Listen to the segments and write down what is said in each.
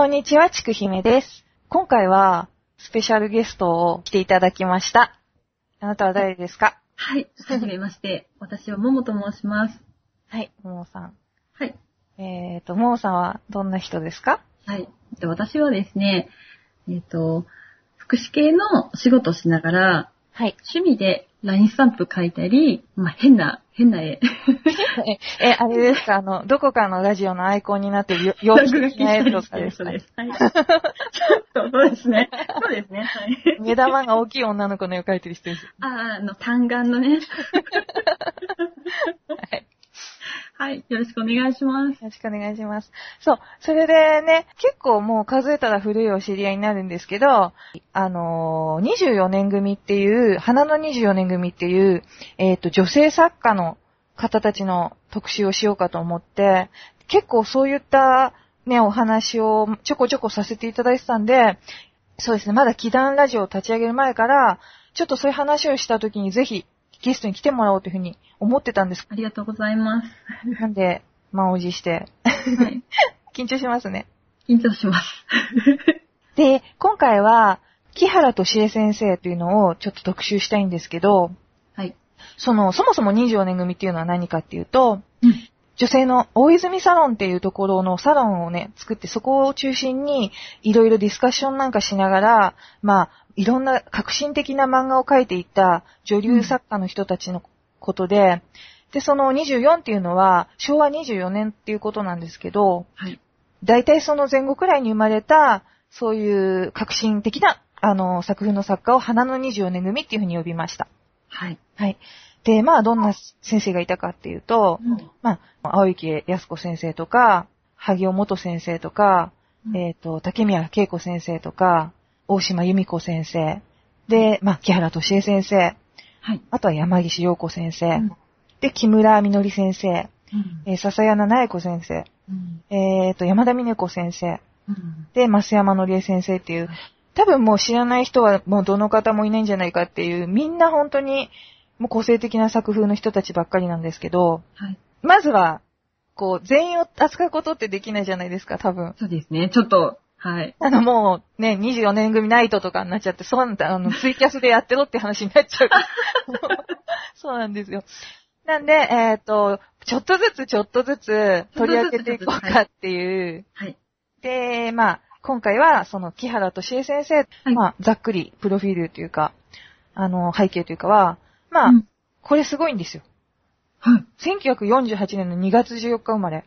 こんにちは、ちくひめです。今回は、スペシャルゲストを来ていただきました。あなたは誰ですか？はい。はじめまして。私はももと申します。はい、ももさん。はい。えっ、と、ももさんはどんな人ですか？はい。で私はですね、えっ、と、福祉系の仕事をしながら、はい。趣味で LINE スタンプ書いたり、まあ、変な、変な絵。え、えあれですか？あの、どこかのラジオのアイコンになってるよ洋服的な絵とかですか？そうです。はい。ちょっと、そうですね。そうですね。はい。目玉が大きい女の子の絵を描いてる人です。あー、あの、単眼のね。はい。はい。よろしくお願いします。よろしくお願いします。そう。それでね、結構もう数えたら古いお知り合いになるんですけど、あのー、24年組っていう、花の24年組っていう、えっ、と、女性作家の方たちの特集をしようかと思って、結構そういったね、お話をちょこちょこさせていただいてたんで、そうですね、まだ祈願ラジオを立ち上げる前から、ちょっとそういう話をした時にぜひゲストに来てもらおうというふうに思ってたんです。ありがとうございます。なんで、満を持して、はい。緊張しますね。緊張します。で、今回は、木原敏恵先生というのをちょっと特集したいんですけど、はい。その、そもそも24年組っていうのは何かっていうと、うん。女性の大泉サロンっていうところのサロンをね、作って、そこを中心に、いろいろディスカッションなんかしながら、まあ、いろんな革新的な漫画を描いていた女流作家の人たちのことで、で、その24っていうのは、昭和24年っていうことなんですけど、はい。大体その前後くらいに生まれた、そういう革新的な、あの、作風の作家を花の24年組っていうふうに呼びました。はい。はい。で、まあ、どんな先生がいたかっていうと、うん。まあ、青池康子先生とか、萩尾元先生とか、うん。えっ、と、竹宮恵子先生とか、大島由美子先生、で、まあ、木原敏恵先生、はい。あとは山岸陽子先生、うん。で、木村みのり先生、うん。えー笹柳苗子先生、うん。えっ、と、山田美音子先生、うん。で、増山のりえ先生っていう、多分もう知らない人はもうどの方もいないんじゃないかっていう、みんな本当にもう個性的な作風の人たちばっかりなんですけど、はい。まずは、こう、全員を扱うことってできないじゃないですか、多分。そうですね。ちょっと、はい。あの、もう、ね、24年組ナイトとかになっちゃって、そうなんだ、あの、ツイキャスでやってろって話になっちゃう。そうなんですよ。なんで、えっ、と、ちょっとずつちょっとずつ取り上げていこうかっていう。はい。で、まあ、今回は、その、木原敏恵先生、はいまあ、ざっくり、プロフィールというか、あの、背景というかは、まあ、うんこれすごいんですよ。はい。1948年の2月14日生まれ。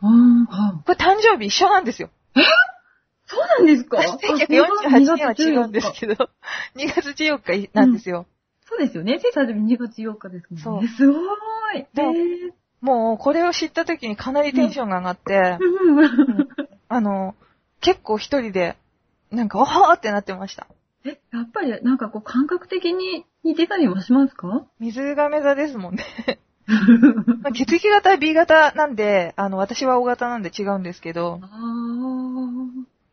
あーはい。これ誕生日一緒なんですよ。そうなんですか？1948年は違うんですけど、2月14日なんですよ。そうですよね。生誕日2月8日ですもんね。そうすごーい。でへーもう、これを知った時にかなりテンションが上がって、うんあの、結構一人で、なんか、おはーってなってました。え、やっぱりなんかこう感覚的に似てたりもしますか？水亀座ですもんね。まあ血液型は B 型なんで、あの、私は O 型なんで違うんですけど、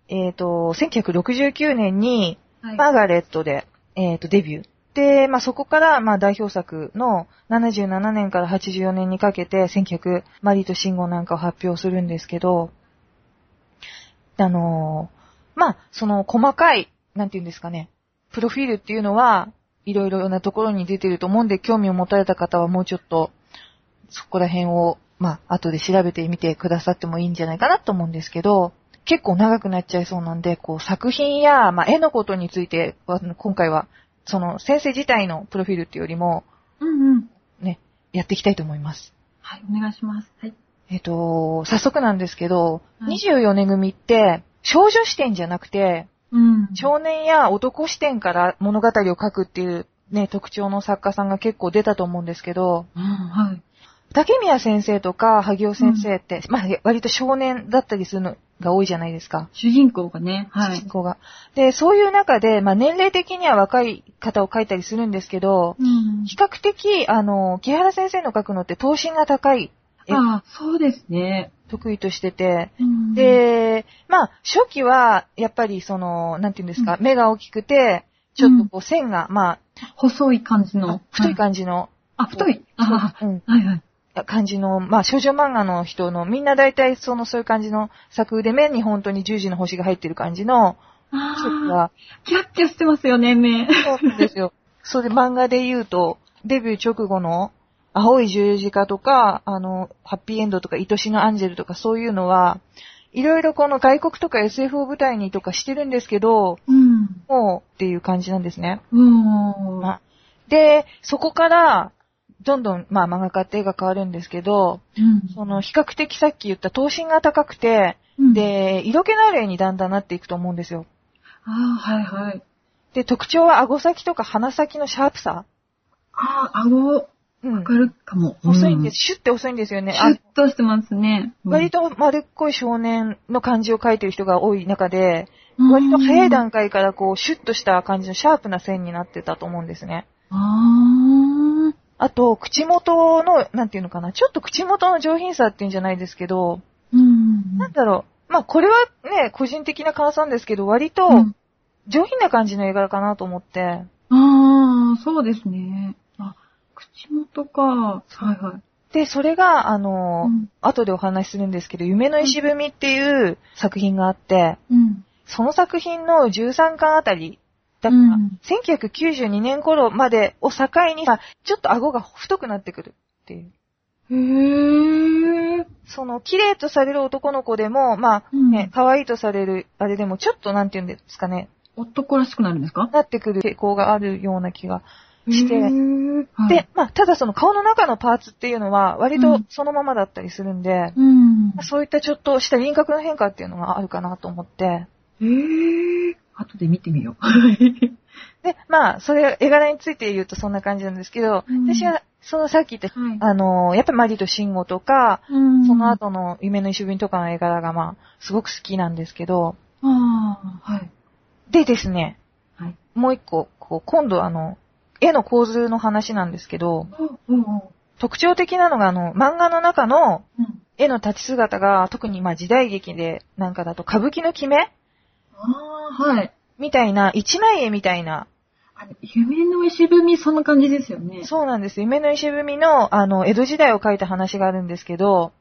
えっ、と、1969年に、はい。マーガレットで、えっ、と、デビュー。で、まあ、そこから、まあ、代表作の77年から84年にかけて、1900、マリーとシンゴなんかを発表するんですけど、あのーまあ、その細かい、なんていうんですかね、プロフィールっていうのは、いろいろなところに出てると思うんで、興味を持たれた方はもうちょっと、そこら辺を、まあ、後で調べてみてくださってもいいんじゃないかなと思うんですけど、結構長くなっちゃいそうなんで、こう、作品や、まあ、絵のことについては、今回は、その、先生自体のプロフィールっていうよりも、うんうん。ね、やっていきたいと思います。はい、お願いします。はい。えっ、と、早速なんですけど、はい24年組って、少女視点じゃなくて、うん少年や男視点から物語を書くっていうね、特徴の作家さんが結構出たと思うんですけど、うん、はい。竹宮先生とか萩尾先生って、まあ割と少年だったりするのが多いじゃないですか。主人公がね、はい主人。公が。で、そういう中で、まあ年齢的には若い方を書いたりするんですけど、うん比較的、あの、木原先生の書くのって等身が高い、えああ、そうですね。得意としてて、うん、で、まあ、初期は、やっぱりその、なんていうんですか、う目が大きくて、ちょっとこう線が、ま細い感じあ、の。太いじ。感じの、あ、太い。あうん、あ、はいはい。感じの、まあ少女漫画の人の、みんな大体そのそういう感じの作で目に本当に十字の星が入ってる感じの人あが、あ、キャッキャしてますよね、目。そうですよ。それで漫画で言うと、デビュー直後の青い十字架とか、あの、ハッピーエンドとか、愛しのアンジェルとかそういうのは、いろいろこの外国とか SF を舞台にとかしてるんですけど、うん。もうっていう感じなんですね。うん。まあで、そこから、どんどん、まあ漫画家って絵が変わるんですけど、うんその比較的さっき言った頭身が高くて、うん、で、色気のある絵にだんだんなっていくと思うんですよ。ああ、はいはい。で、特徴は顎先とか鼻先のシャープさ。ああ、顎、うんわか。るかも。細いんです。シュッて細いんですよね。シュッとしてますね。割と丸っこい少年の感じを描いてる人が多い中で、うん割と早い段階からこう、シュッとした感じのシャープな線になってたと思うんですね。ああ。あと、口元の、なんていうのかな、ちょっと口元の上品さっていうんじゃないですけど、うん。なんだろう。まあ、これはね、個人的な感想なんですけど、割とうん上品な感じの映画かなと思って、ああ、そうですね。あ、口元か。はいはい。で、それが、あの、うん後でお話しするんですけど、夢の石踏みっていう作品があって、うん。その作品の13巻あたり、だから、うん1992年頃までを境に、まあちょっと顎が太くなってくるっていう。へえ。その、綺麗とされる男の子でも、まあうんね、可愛いとされる、あれでも、ちょっとなんて言うんですかね、男らしくなるんですか？なってくる傾向があるような気がして、で、まあ、ただその顔の中のパーツっていうのは、割とそのままだったりするんで、うん。まあそういったちょっとした輪郭の変化っていうのがあるかなと思って、へえ。後で見てみよう。で、まあ、それ、絵柄について言うとそんな感じなんですけど、うん私は、そのさっき言った、はいあのーやっぱりマリとシンゴとか、うんその後の夢の石踏みとかの絵柄がまあ、すごく好きなんですけど、ああ、はい。でですね、はい。もう一個、こう、今度あの、絵の構図の話なんですけど、うんうん特徴的なのがあの、漫画の中のうん。絵の立ち姿が、特にまあ時代劇でなんかだと歌舞伎の決めああ、はい。みたいな、一枚絵みたいな、夢の石踏み、そんな感じですよね。そうなんです。夢の石踏みの、あの、江戸時代を書いた話があるんですけど、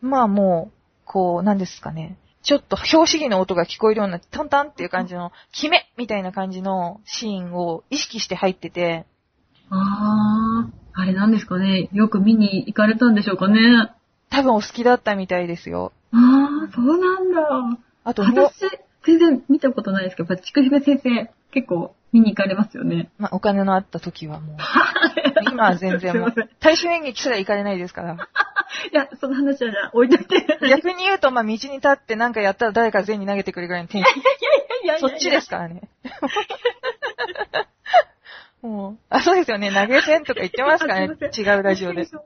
まあもう、こう、なんですかね。ちょっと拍子木の音が聞こえるような、タンタンっていう感じの、決めみたいな感じのシーンを意識して入ってて、ああ、あれなんですかね。よく見に行かれたんでしょうかね。多分お好きだったみたいですよ。ああ、そうなんだ。あと私、全然見たことないですけど、やっぱちくひめ先生、結構見に行かれますよね。まあ、お金のあった時はもう、今は全然もう大衆演劇すら行かれないですから。や、その話はじゃあ置いといて。逆に言うと、まあ、道に立ってなんかやったら誰か全に投げてくるぐらいのテンション。いやいやいやそっちですからね。もう、あ、そうですよね。投げ銭とか言ってますからね。違うラジオで。そ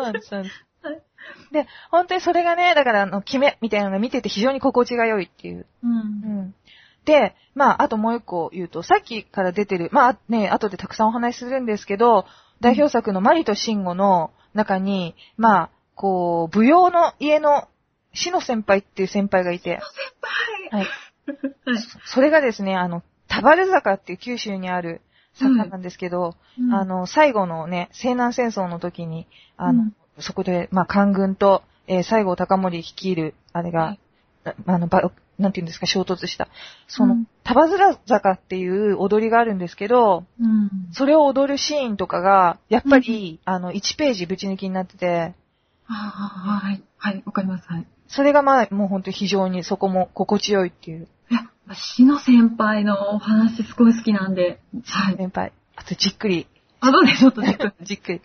うなんです、そうなんですはい。で、本当にそれがね、だから、あの、決めみたいなのが見てて非常に心地が良いっていう。う。うんん。で、まあ、あともう一個言うと、さっきから出てる、まあね、後でたくさんお話しするんですけど、代表作のマリとシンゴの中に、まあ、こう、舞踊の家の死の先輩っていう先輩がいて、はい。はい。はい。それがですね、あの、田原坂っていう九州にある坂なんですけど、あの、最後のね、西南戦争の時に、あの、うんそこで、まあ、官軍と、えー西郷隆盛率いる、あれが、はいああの、ば、なんていうんですか、衝突した。その、うん田原坂っていう踊りがあるんですけど、うん。それを踊るシーンとかが、やっぱり、あの、1ページぶち抜きになってて、ああ、はい。はい、わかります。はい。それがまあ、もう本当に非常にそこも心地よいっていう、いや、死の先輩のお話すごい好きなんで。はい。先輩。あと、じっくりあ、どうでちょっとじっくり。じっくり。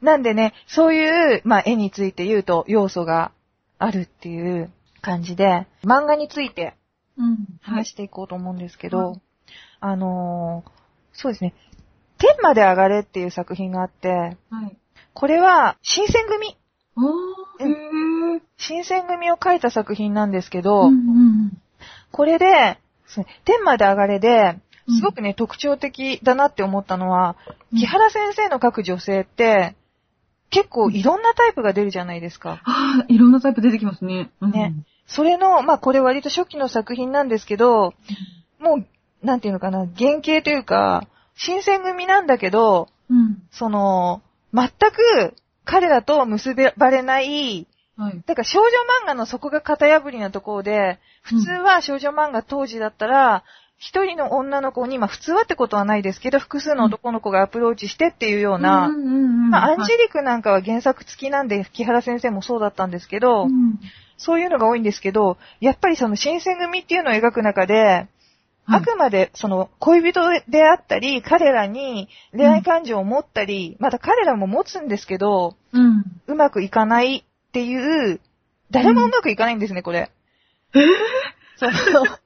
なんでね、そういう、まあ、絵について言うと要素があるっていう感じで、漫画についてうん。話していこうと思うんですけど、はいあのーそうですね、天まで上がれっていう作品があって、はい。これは新選組。新選組を描いた作品なんですけど、うんうんこれで、天まで上がれで、うんすごくね、特徴的だなって思ったのは、うん木原先生の描く女性って、結構いろんなタイプが出るじゃないですか。ああ、いろんなタイプ出てきますね。うんね。それの、まあこれ割と初期の作品なんですけど、もう、なんていうのかな、原型というか、新選組なんだけど、うん。その、全く彼らと結ばれない、はい。だから少女漫画のそこが型破りなところで、普通は少女漫画当時だったら、一人の女の子に、まあ普通はってことはないですけど、複数の男の子がアプローチしてっていうような、うんうんうんまあアンジェリリクなんかは原作付きなんで、木原先生もそうだったんですけど、うん。そういうのが多いんですけど、やっぱりその新選組っていうのを描く中で、あくまでその恋人であったり、彼らに恋愛感情を持ったり、また彼らも持つんですけど、うん。うまくいかないっていう、誰もうまくいかないんですね、これ。えぇ、その さ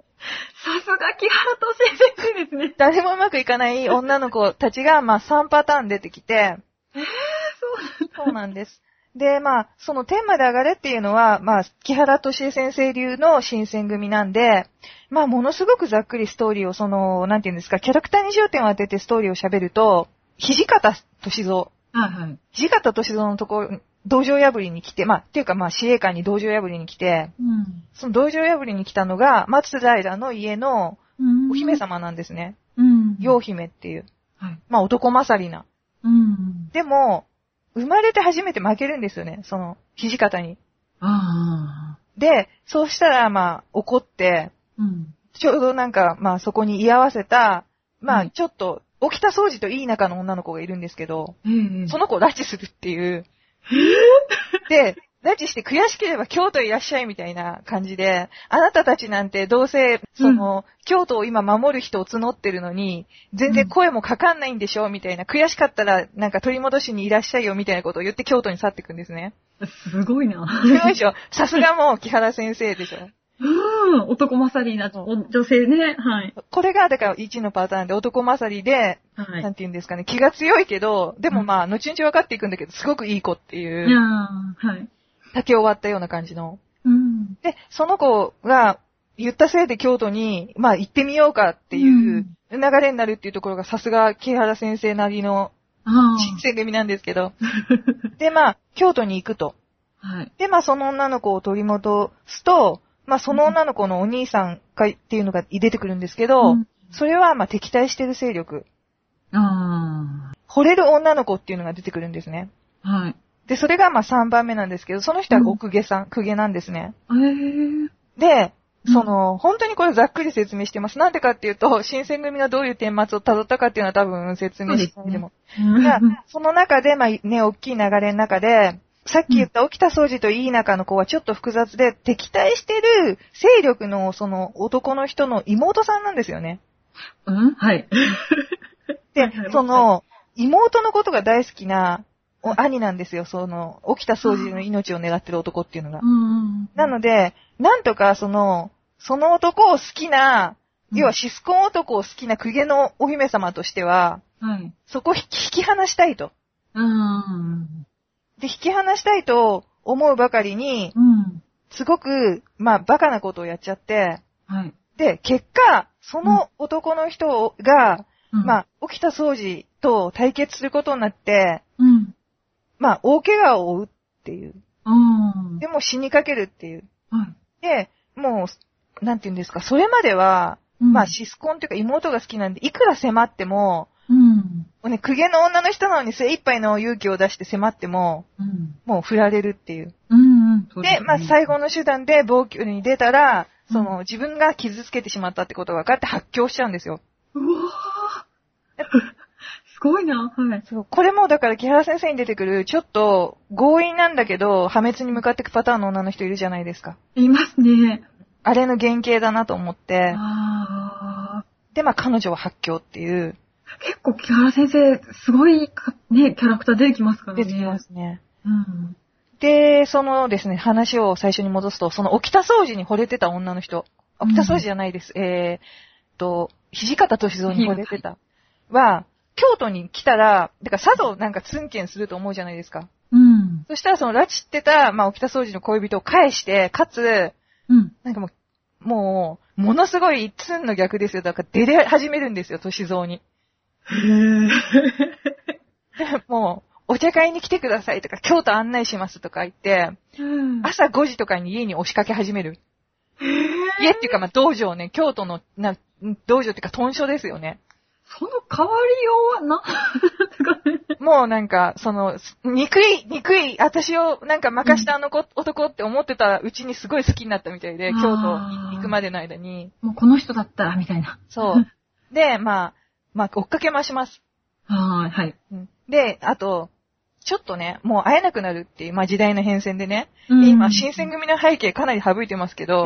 すが木原敏恵先生ですね。誰もうまくいかない女の子たちが、まあ3パターン出てきて、えそうなんです。で、まあ、その天まで上がれっていうのは、まあ、木原敏恵先生流の新選組なんで、まあ、ものすごくざっくりストーリーを、その、なんていうんですか、キャラクターに重点を当ててストーリーを喋ると、土方歳三、はいはい。土方歳三のところ、道場破りに来て、まあ、っていうかまあ、司令官に道場破りに来て、うん。その道場破りに来たのが、松平の家のうんお姫。様なんですね。うん。陽姫っていう。はい。まあ、男勝りな。うん。でも、生まれて初めて負けるんですよね、その、土方に。で、そうしたら、まあ、怒って、うん。ちょうどなんか、まあ、そこに居合わせた、まあ、はいちょっと、起きた掃除といい仲の女の子がいるんですけど、ええその子を拉致するっていう。で、拉致して悔しければ京都へいらっしゃいみたいな感じで、あなたたちなんてどうせ、その、京都を今守る人を募ってるのに、全然声もかかんないんでしょみたいな。悔しかったら、なんか取り戻しにいらっしゃいよみたいなことを言って京都に去っていくんですね。すごいな。すごいでしょ？さすがもう木原先生でしょうん。男勝りなお女性ね。はい。これが、だから1のパターンで男勝りで、はい。なんて言うんですかね、気が強いけど、でもまあ、後々分かっていくんだけど、すごくいい子ってい、いうやーはい。竹終わったような感じの。うん。で、その子が言ったせいで京都に、まあ行ってみようかっていう流れになるっていうところがさすが木原先生なりのあ新選組なんですけど。で、まあ、京都に行くと。あ。はい。で、まあその女の子を取り戻すと、まあその女の子のお兄さんがっていうのが出てくるんですけど、うんそれはまあ敵対してる勢力。あ惚れる女の子っていうのが出てくるんですね。あ。はい。で、それがまあ3番目なんですけど、その人は奥下さん、公家なんですね。ええで、うんその、本当にこれざっくり説明してます。なんでかっていうと、新選組がどういう顛末を辿ったかっていうのは多分説明しないでも。うんがその中で、まあね、大きい流れの中で、さっき言った起きた掃除といい仲の子はちょっと複雑で、敵対してる勢力のその男の人の妹さんなんですよね。うん？はい。でその、妹のことが大好きなお兄なんですよ。その、起きた掃除の命を狙ってる男っていうのが。うん。なので、なんとかその、その男を好きな、うん要はシスコン男を好きな公家のお姫様としては、はい。そこを引き離したいと。うん。で、引き離したいと思うばかりに、うん。すごく、まあ、バカなことをやっちゃって、はい。で、結果、その男の人が、うんまあ、起きた掃除と対決することになって、うん。まあ、大怪我を負うっていう。うん。でも死にかけるっていう。はい。で、もう、なんて言うんですか、それまでは、うんまあ、シスコンというか妹が好きなんで、いくら迫っても、うん。もうね、公家の女の人なのに精一杯の勇気を出して迫っても、うん。もう振られるっていう。うん。そうで、すまあ、最後の手段で暴挙に出たら、うんその、自分が傷つけてしまったってことが分かって発狂しちゃうんですよ。うわーすごいな。はい。そう、これもだから木原先生に出てくる、ちょっと強引なんだけど、破滅に向かっていくパターンの女の人いるじゃないですか。いますね。あれの原型だなと思って、ああ。で、まあ彼女は発狂っていう、結構木原先生、すごいか、ね、キャラクター出てきますからね。出てきますね。うん。で、そのですね、話を最初に戻すと、その沖田掃除に惚れてた女の人。沖田掃除じゃないです。えーっと、土方歳三に惚れてた。は、京都に来たら、だから佐渡なんかツンケンすると思うじゃないですか。うん。そしたらその拉致ってた、まあ沖田掃除の恋人を返して、かつ、うん。なんかもう、もう、ものすごいツンの逆ですよ。だから出れ始めるんですよ、歳三に。へぇでもう、お茶会に来てくださいとか、京都案内しますとか言って、ー。朝5時とかに家に押しかけ始める。家っていうか、まあ、道場ね、京都の、な、道場っていうか、豚所ですよね。その変わりようはな。もうなんか、その、憎い、憎い、私をなんか任したあの子、男って思ってたうちにすごい好きになったみたいで、京都行くまでの間に。もうこの人だったら、みたいな。そう。で、まあ、まあ、追っかけ回します。はい、はい。うんで、あと、ちょっとね、もう会えなくなるっていう、まあ時代の変遷でね。うん今、新選組の背景かなり省いてますけど、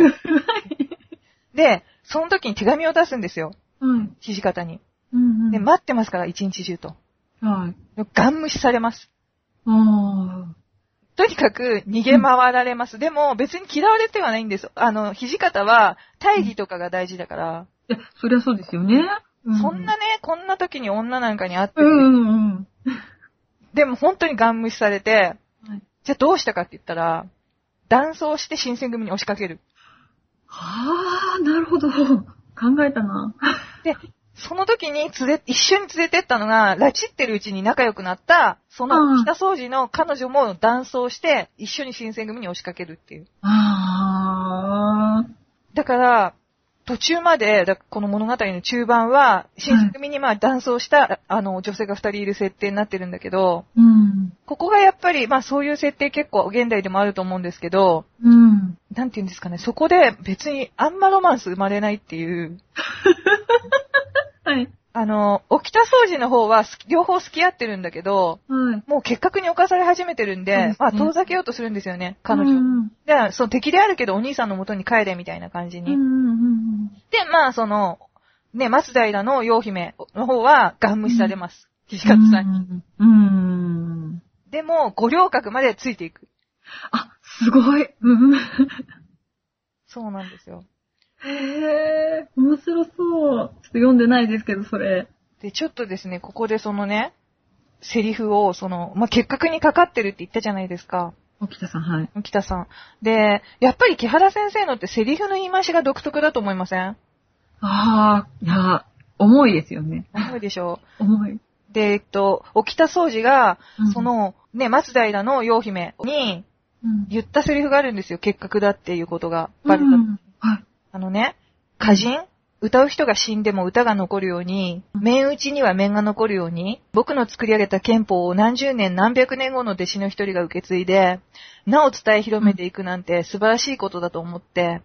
で、その時に手紙を出すんですよ。はい。土方に。うんうん。で、待ってますから、一日中と。はい。ガン無視されます。あとにかく逃げ回られます。でも別に嫌われてはないんです。あの、土方は大義とかが大事だから、あ。いや、そりゃそうですよね。うそんなね、こんな時に女なんかに会ってて、うんうんうん。でも本当にガン無視されて、はいじゃあどうしたかって言ったら、断層して新選組に押しかける。はあ、なるほど。考えたな。で、その時に連れ、一緒に連れてったのが、拉致ってるうちに仲良くなった、その北掃除の彼女も断層して、一緒に新選組に押しかけるっていう。ああ。だから、途中まで、だこの物語の中盤は、新選組にまあ断層した、あの、女性が二人いる設定になってるんだけど、うん。ここがやっぱり、まあそういう設定結構現代でもあると思うんですけど、うん。なんて言うんですかね、そこで別にあんまロマンス生まれないっていう、はい。あの、沖田掃除の方はす両方付き合ってるんだけど、はい。もう結核に侵され始めてるんで、まあ遠ざけようとするんですよね、彼う女。んで、その敵であるけどお兄さんの元に帰れみたいな感じに。うんうんで、まあその、ね、松平の陽姫の方はガン無視されます。土うん。方さんに。ん。うん。でも、五稜郭までついていく。あ、すごい。うん。そうなんですよ。へえ、面白そう。ちょっと読んでないですけど、それ。で、ちょっとですね、ここでそのね、セリフを、その、まあ、結核にかかってるって言ったじゃないですか。沖田さん、はい。北さん。で、やっぱり木原先生のってセリフの言い回しが独特だと思いません？ああ、いや、重いですよね。重いでしょ？重い。で、えっと、沖田総司が、うんそ、の、ね、松平の陽姫にうん。言ったセリフがあるんですよ。結核だっていうことがバレた。うんはい。あのね、歌人？歌う人が死んでも歌が残るように、面打ちには面が残るように、僕の作り上げた憲法を何十年何百年後の弟子の一人が受け継いで、なお伝え広めていくなんて素晴らしいことだと思って、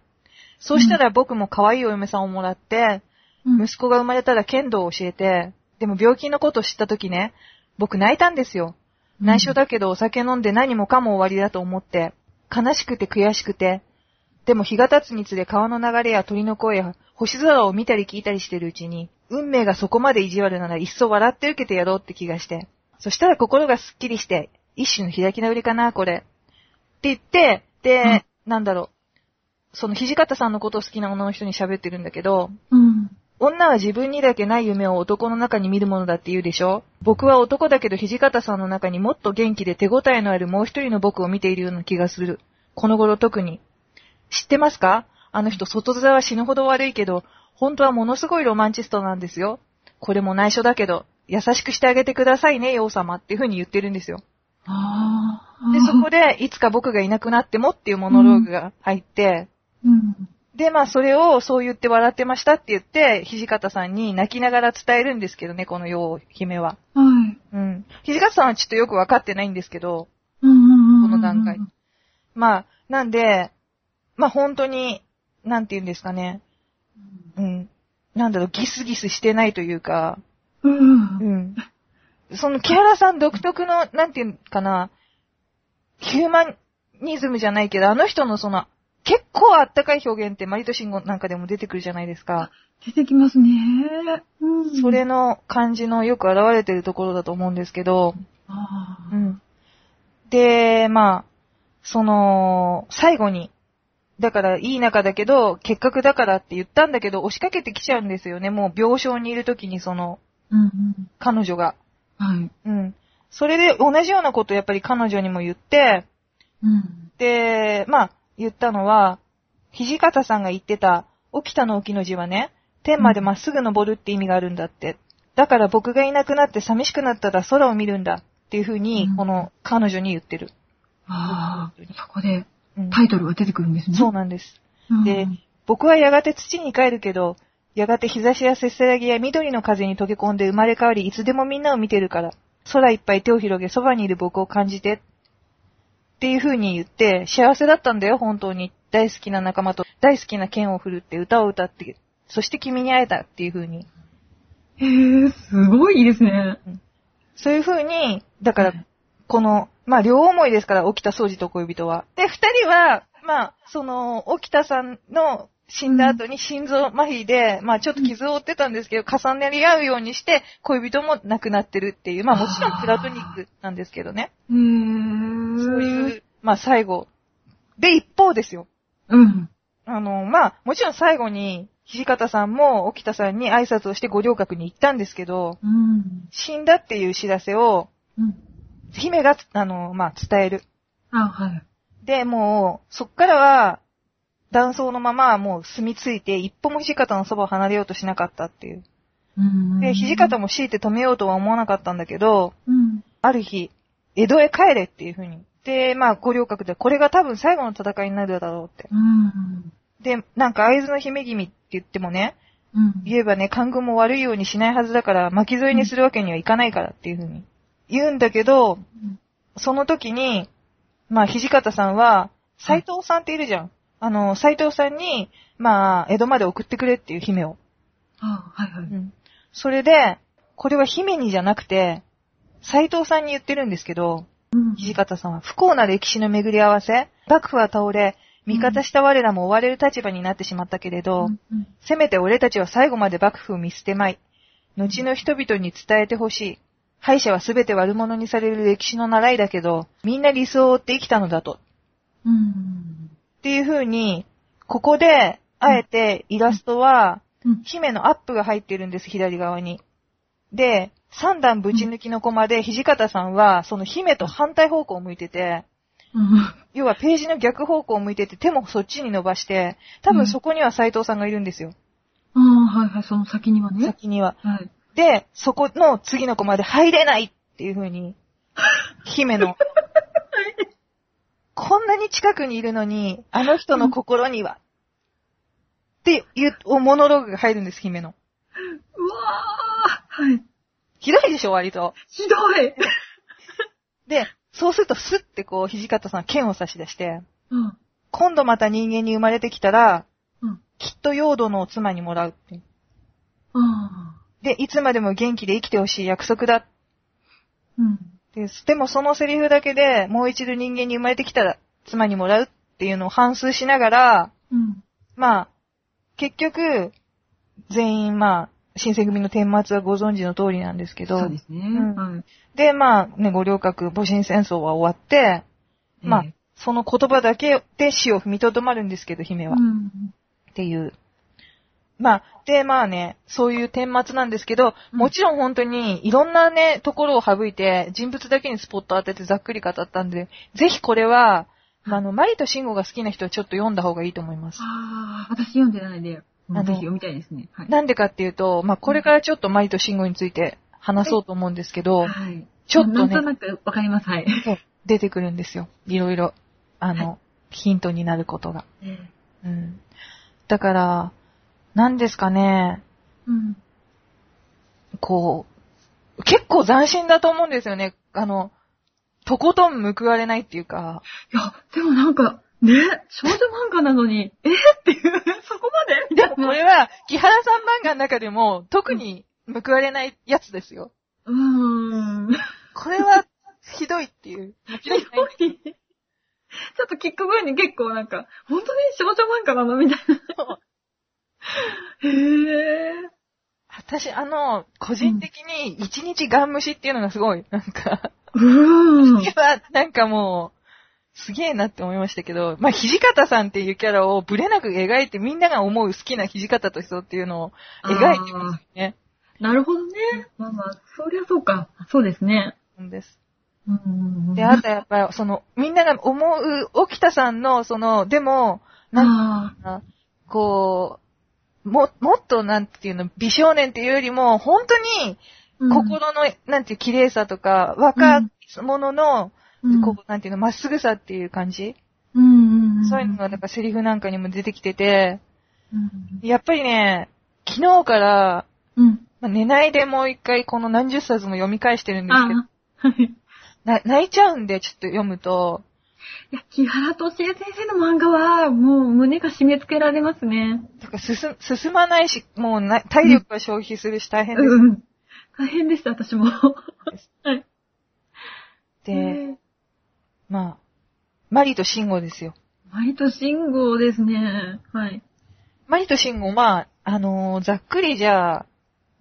そうしたら僕も可愛いお嫁さんをもらって、うん。息子が生まれたら剣道を教えて、でも病気のことを知った時ね、僕泣いたんですよ。内緒だけどお酒飲んで何もかも終わりだと思って、悲しくて悔しくて、でも日が経つにつれ川の流れや鳥の声や星空を見たり聞いたりしてるうちに、運命がそこまで意地悪ならいっそ笑って受けてやろうって気がして。そしたら心がすっきりして、一種の開き直りかな、これ。って言って、で、なんだろう。その土方さんのことを好きな女の人に喋ってるんだけど、うん。女は自分にだけない夢を男の中に見るものだって言うでしょ僕は男だけど土方さんの中にもっと元気で手応えのあるもう一人の僕を見ているような気がする。この頃特に。知ってますか？あの人外面は死ぬほど悪いけど、本当はものすごいロマンチストなんですよ。これも内緒だけど、優しくしてあげてくださいね、王様っていう風に言ってるんですよ。で、そこで、いつか僕がいなくなってもっていうモノローグが入って、うん。で、まあ、それをそう言って笑ってましたって言って、土方さんに泣きながら伝えるんですけどね、この陽姫は。はい。うん。土方さんはちょっとよくわかってないんですけど、うんうんうん。この段階。まあ、なんで、まあ本当に、なんて言うんですかね。うん。なんだろう、ギスギスしてないというか、うん。うん。その、木原さん独特の、なんていうかな、ヒューマニズムじゃないけど、あの人のその、結構あったかい表現ってマリトシンゴなんかでも出てくるじゃないですか。出てきますね。うん。それの感じのよく現れてるところだと思うんですけど、ああ。うん。で、まあ、その、最後に、だからいい仲だけど、結核だからって言ったんだけど、押しかけてきちゃうんですよね。もう病床にいる時にその、うんうん。彼女が。はい。うん。それで同じようなことをやっぱり彼女にも言って、うん。で、まあ、言ったのは、土方さんが言ってた、起きたの沖の字はね、天までまっすぐ登るって意味があるんだって。だから僕がいなくなって寂しくなったら空を見るんだっていうふうにう、んこの彼女に言ってる。ああ。そこでうんタイトルが出てくるんですね。そうなんです。うんで僕はやがて土に帰るけど、やがて日差しやせせらぎや緑の風に溶け込んで生まれ変わり、いつでもみんなを見てるから。空いっぱい手を広げ、そばにいる僕を感じて。っていう風に言って、幸せだったんだよ、本当に。大好きな仲間と大好きな剣を振るって歌を歌って、そして君に会えたっていう風に。へえ、すごいいいですね。そういう風に、だからはい、この、まあ、両思いですから、沖田総司と恋人は。で、二人は、まあ、その、沖田さんの死んだ後に心臓麻痺で、まあ、ちょっと傷を負ってたんですけど、重なり合うようにして、恋人も亡くなってるっていう、まあ、もちろんプラトニックなんですけどね。へえ。そそういう、まあ、最後。で、一方ですよ。うん。あの、まあ、もちろん最後に、土方さんも沖田さんに挨拶をして五稜郭に行ったんですけど、うん。死んだっていう知らせを、うん。姫が、あの、まあ、伝える。あ、はい。で、もう、そっからは、断層のままもう住み着いて、一歩も土方のそばを離れようとしなかったっていう。うんで、土方も強いて止めようとは思わなかったんだけど、うん。ある日、江戸へ帰れっていう風に。で、まあ、五稜郭で、これが多分最後の戦いになるだろうって。うん。で、なんか、会津の姫君って言ってもね、うん。言えばね、官軍も悪いようにしないはずだから、巻き添えにするわけにはいかないからっていう風に言うんだけど、その時に、まあ、土方さんは、斎藤さんっているじゃん。あの、斎藤さんに、まあ、江戸まで送ってくれっていう姫を。あ、はいはい。うん。それで、これは姫にじゃなくて、斎藤さんに言ってるんですけど、うん。土方さんは不幸な歴史の巡り合わせ、幕府は倒れ、味方した我らも追われる立場になってしまったけれど、うん。せめて俺たちは最後まで幕府を見捨てまい。後の人々に伝えてほしい。敗者はすべて悪者にされる歴史の習いだけど、みんな理想を追って生きたのだと。うん。っていう風に、ここで、あえてイラストは、うん。姫のアップが入ってるんです、左側に。で、三段ぶち抜きのコマで、土方さんは、その姫と反対方向を向いてて、うん。要はページの逆方向を向いてて、手もそっちに伸ばして、多分そこには斎藤さんがいるんですよ。ああ、はいはい、その先にはね。先には。はい。で、そこの次のコマで入れないっていう風に、姫の、こんなに近くにいるのに、あの人の心には、っていうモノローグが入るんです、姫の。うわーはい。ひどいでしょ、割と。ひどい。で、そうするとスッてこう、土方さん剣を差し出して、うん。今度また人間に生まれてきたら、うん。きっと陽度の妻にもらうって。ああ。で、いつまでも元気で生きてほしい約束だ。うん。ででもそのセリフだけでもう一度人間に生まれてきたら妻にもらうっていうのを反数しながら、うん。まあ、結局、全員まあ、新選組の顛末はご存知の通りなんですけど、そうですね。んはい。で、まあね、五稜郭、戊辰戦争は終わって、まあええ、その言葉だけで死を踏みとどまるんですけど、姫は。うん。っていう。まあ、で、まあね、そういう顛末なんですけど、うんもちろん本当にいろんなね、ところを省いて、人物だけにスポット当ててざっくり語ったんで、ぜひこれは、まああの、マリとシンゴが好きな人はちょっと読んだ方がいいと思います。ああ、私読んでないんで、ぜひ読みたいですね。はい。なんでかっていうと、まあこれからちょっとマリとシンゴについて話そうと思うんですけど、はい。ちょっとねなんとなくわかります。はい。出てくるんですよ。いろいろ、あの、ヒントになることが。えうん。だから、なんですかね、うん。こう、結構斬新だと思うんですよね。あの、とことん報われないっていうか、いや、でもなんか、ね、少女漫画なのに、え？っていう、そこまで？いな。これは、木原さん漫画の中でも特に報われないやつですよ。うーん。これは、ひどいっていう。ひどい。ちょっと聞く分に結構なんか、本当に少女漫画なの？みたいな。へぇ私、あの、個人的に一日ガン虫っていうのがすごい、なんか、ー。うーん。いや、なんかもう、すげえなって思いましたけど、まあ、土方さんっていうキャラをブレなく描いてみんなが思う好きな土方歳三っていうのを描いてますよね。なるほどね。まあまあ、そりゃそうか。そうですね。んです。うんうんうん。で、あとやっぱり、その、みんなが思う、沖田さんの、その、でも、なんあか、こう、も、もっとなんていうの、美少年っていうよりも、本当に、ー心の、なんていう綺麗さとか、若者の、うん。こう、なんていうの、まっすぐさっていう感じ、うん。そういうのが、なんかセリフなんかにも出てきてて、うん。やっぱりね、昨日から、うん。まあ寝ないでもう一回この何十冊も読み返してるんですけど、泣いちゃうんで、ちょっと読むと。いや、木原敏恵先生の漫画は、もう胸が締め付けられますね。だから進、進まないし、もうな体力が消費するし大変です。うん。大変でした、私も。はい。で、えまあ、マリとシンゴですよ。マリと信号ですね。はい。マリとシンゴ、まあ、あのーざっくりじゃあ、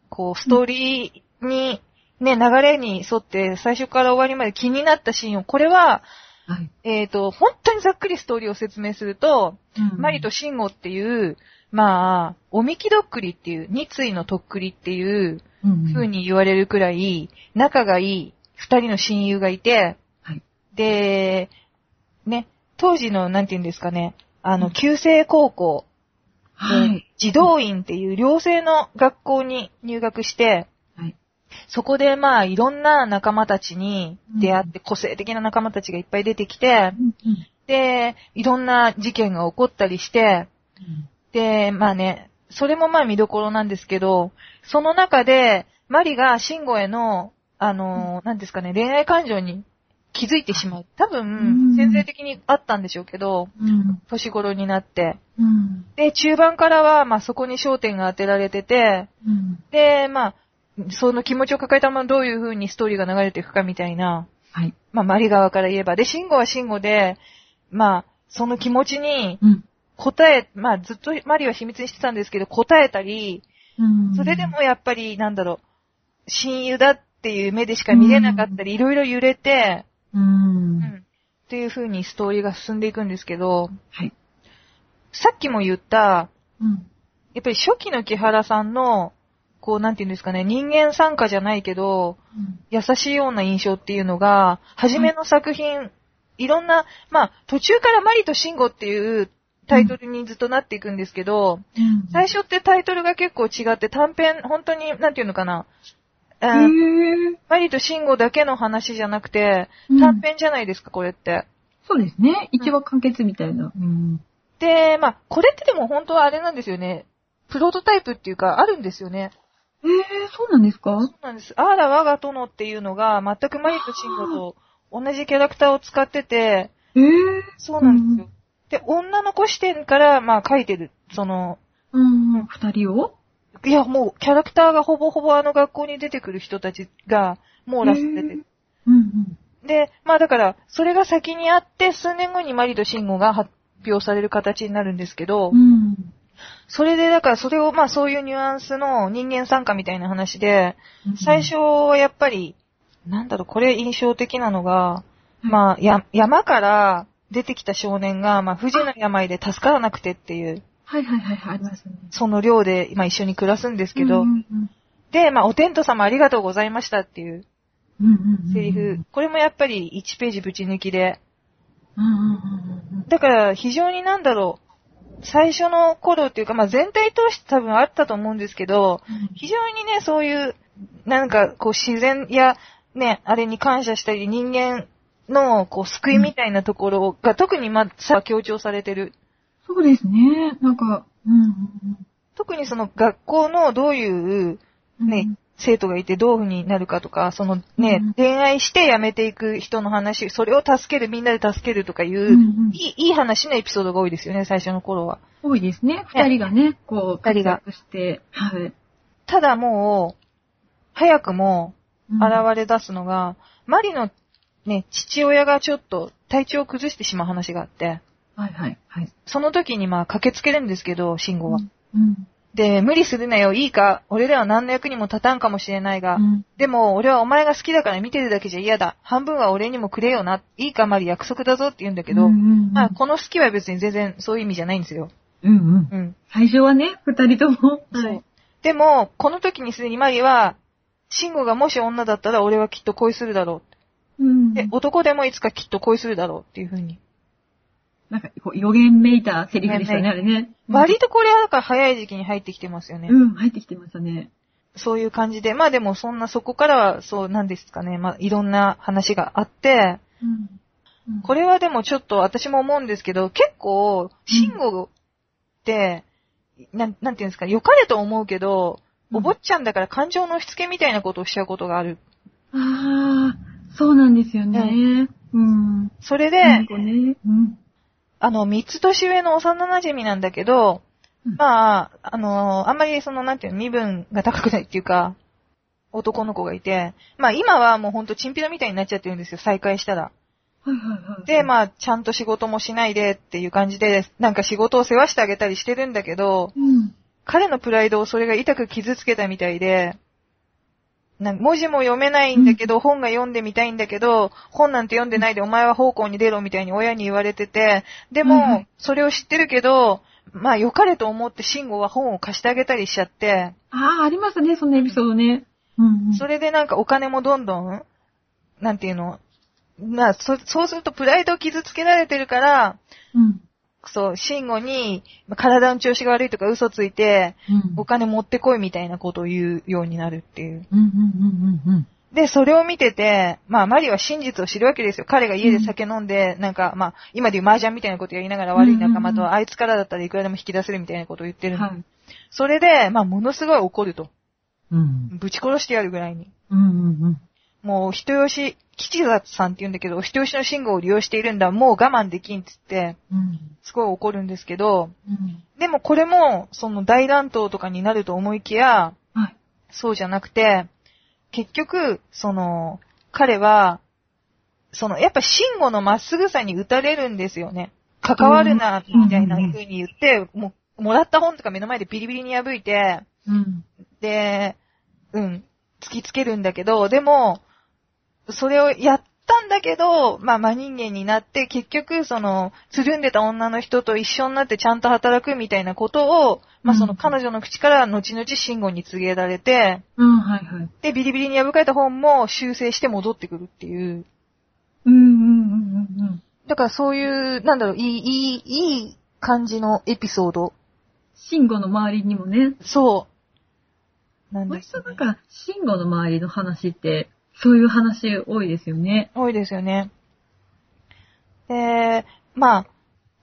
こう、ストーリーに、ね、流れに沿って最初から終わりまで気になったシーンを、これは、はい。えっ、と、本当にざっくりストーリーを説明すると、うんマリとシンゴっていう、まあ、おみきどっくりっていう、二対のとっくりっていううん風に言われるくらい、仲がいい二人の親友がいて、はい。で、ね、当時の、なんて言うんですかね、あの、旧制高校、はい。児童院っていう寮生の学校に入学して、はい。そこでまあいろんな仲間たちに出会って、個性的な仲間たちがいっぱい出てきて、で、いろんな事件が起こったりして、で、まあね、それもまあ見どころなんですけど、その中で、マリがシンゴへの、あのー、なんですかね、恋愛感情に気づいてしまう。多う分、ん潜在的にあったんでしょうけど、うん。年頃になって。うん。で、中盤からは、まあそこに焦点が当てられてて、うん。で、まあ、その気持ちを抱えたままどういう風にストーリーが流れていくかみたいな、はい。まあマリ側から言えば。で、シンゴはシンゴで、まあ、その気持ちにうん。答え、まあずっとマリは秘密にしてたんですけど、答えたり、うんそれで、もやっぱり、なんだろう、親友だっていう目でしか見れなかったり、いろいろ揺れて、う。うんん、っていう風にストーリーが進んでいくんですけど、はい。さっきも言った、うん。やっぱり初期の木原さんの、こう、なんていうんですかね、人間参加じゃないけど、優しいような印象っていうのが、初めの作品、いろんな、まあ、途中からマリとシンゴっていうタイトルにずっとなっていくんですけど、うん。最初ってタイトルが結構違って短編、本当に、なんていうのかな、へあーマリとシンゴだけの話じゃなくて、うん短編じゃないですか、これって。そうですね。一話完結みたいな。うん。で、まあ、これってでも本当はあれなんですよね。プロトタイプっていうか、あるんですよね。えー、そうなんですか？そうなんです。あーら我が殿っていうのが、全くマリとシンゴと同じキャラクターを使ってて、えー。そうなんですよ。で、女の子視点から、まあ、書いてる。その、うん。二人を？いや、もう、キャラクターがほぼほぼあの学校に出てくる人たちが、もうラスト出てる。うんうん。で、まあだから、それが先にあって、数年後にマリとシンゴが発表される形になるんですけど、うん。それで、だからそれを、まあそういうニュアンスの人間参加みたいな話で、最初はやっぱり、なんだろう、これ印象的なのが、まあ、や、山から出てきた少年が、まあ、不治の病で助からなくてっていう、はいはいはいはい、ありますね。その寮で、まあ一緒に暮らすんですけど、うんうんで、まあ、お天道様ありがとうございましたっていううん。うんうん。うんセリフ、これもやっぱり1ページぶち抜きで、うんうんうん。だから非常になんだろう、最初の頃っていうか、まあ全体通して多分あったと思うんですけど、うん非常にね、そういう、なんかこう自然や、ね、あれに感謝したり、人間のこう救いみたいなところが、特にまさ強調されてる。そうですね。なんか、うんうん特にその学校のどういううん。ね、生徒がいてどういう風になるかとか、そのね、うん恋愛して辞めていく人の話、それを助ける、みんなで助けるとかいう、うんうんいいいい話のエピソードが多いですよね、最初の頃は。多いですね。二人がね、こう、二人が活躍して、はい。ただもう、早くもうん現れ出すのが、マリのね、父親がちょっと体調を崩してしまう話があって、はいはいはい。その時にまあ駆けつけるんですけど、慎吾は。うん。で、無理するなよ、いいか、俺では何の役にも立たんかもしれないが、うんでも俺はお前が好きだから見てるだけじゃ嫌だ。半分は俺にもくれよな。いいか、マリ約束だぞって言うんだけど、うんうんうんまあ、この好きは別に全然そういう意味じゃないんですよ。うんうん。うん。最初はね、二人とも。そう。でも、この時にすでにマリは、慎吾がもし女だったら俺はきっと恋するだろう。うん。で、男でもいつかきっと恋するだろうっていう風に。なんか、こう、予言めいたセリフでしたね、あれね。割とこれはだから早い時期に入ってきてますよね。うん、入ってきてましたね。そういう感じで。まあでもそんなそこからはそうなんですかね。まあいろんな話があって、うん。これはでもちょっと私も思うんですけど、結構、慎吾って、なん、なんていうんですか、良かれと思うけど、うんお坊ちゃんだから感情の押し付けみたいなことをしちゃうことがある。ああ、そうなんですよね。うん。それで、ね。うん。あの、三つ年上の幼馴染なんだけど、うんまあ、あの、あんまりその、なんていうの、身分が高くないっていうか、男の子がいて、まあ今はもうほんとチンピラみたいになっちゃってるんですよ、再会したら。で、まあ、ちゃんと仕事もしないでっていう感じで、なんか仕事を世話してあげたりしてるんだけど、うん。彼のプライドをそれが痛く傷つけたみたいで、文字も読めないんだけど、本が読んでみたいんだけど、本なんて読んでないでお前は奉公に出ろみたいに親に言われてて、でも、それを知ってるけど、まあ良かれと思って慎吾は本を貸してあげたりしちゃって、ああ、ありますね、そのエピソードね。うん、うん。それでなんかお金もどんどん、なんていうの、まあそ、そうするとプライドを傷つけられてるから、うん。そう、慎吾に、まあ体の調子が悪いとか嘘ついて、うん。お金持ってこいみたいなことを言うようになるっていう。うん、うん、うん、うん。で、それを見てて、まあ、マリは真実を知るわけですよ。彼が家で酒飲んで、なんか、まあ、今で言う麻雀みたいなことやりながら悪い仲間と、うんうんうんあいつからだったらいくらでも引き出せるみたいなことを言ってるの。はい。それで、まあ、ものすごい怒ると。うん。ぶち殺してやるぐらいに。うん、うん、もう、人吉、吉田さんって言うんだけど、人吉の信号を利用しているんだ、もう我慢できんっつって、うん。すごい怒るんですけど、うん。でもこれも、その大乱闘とかになると思いきや、はい。そうじゃなくて、結局、その、彼は、その、やっぱ慎吾のまっすぐさに打たれるんですよね。関わるな、うんみたいな風に言って、もう、もらった本とか目の前でビリビリに破いて、うん。で、うん、突きつけるんだけど、でも、それをやったんだけど、まあ、真人間になって、結局、その、つるんでた女の人と一緒になってちゃんと働くみたいなことを、まあ、そのうん彼女の口から後々慎吾に告げられて、うん、はい、はい。で、ビリビリに破かれた本も修正して戻ってくるっていう。うん、うん、うん、うん。だからそういう、なんだろう、いい、いい、いい感じのエピソード。シンゴの周りにもね。そう。なんです、割となんか、シンゴの周りの話って、そういう話多いですよね。多いですよね。で、まあ、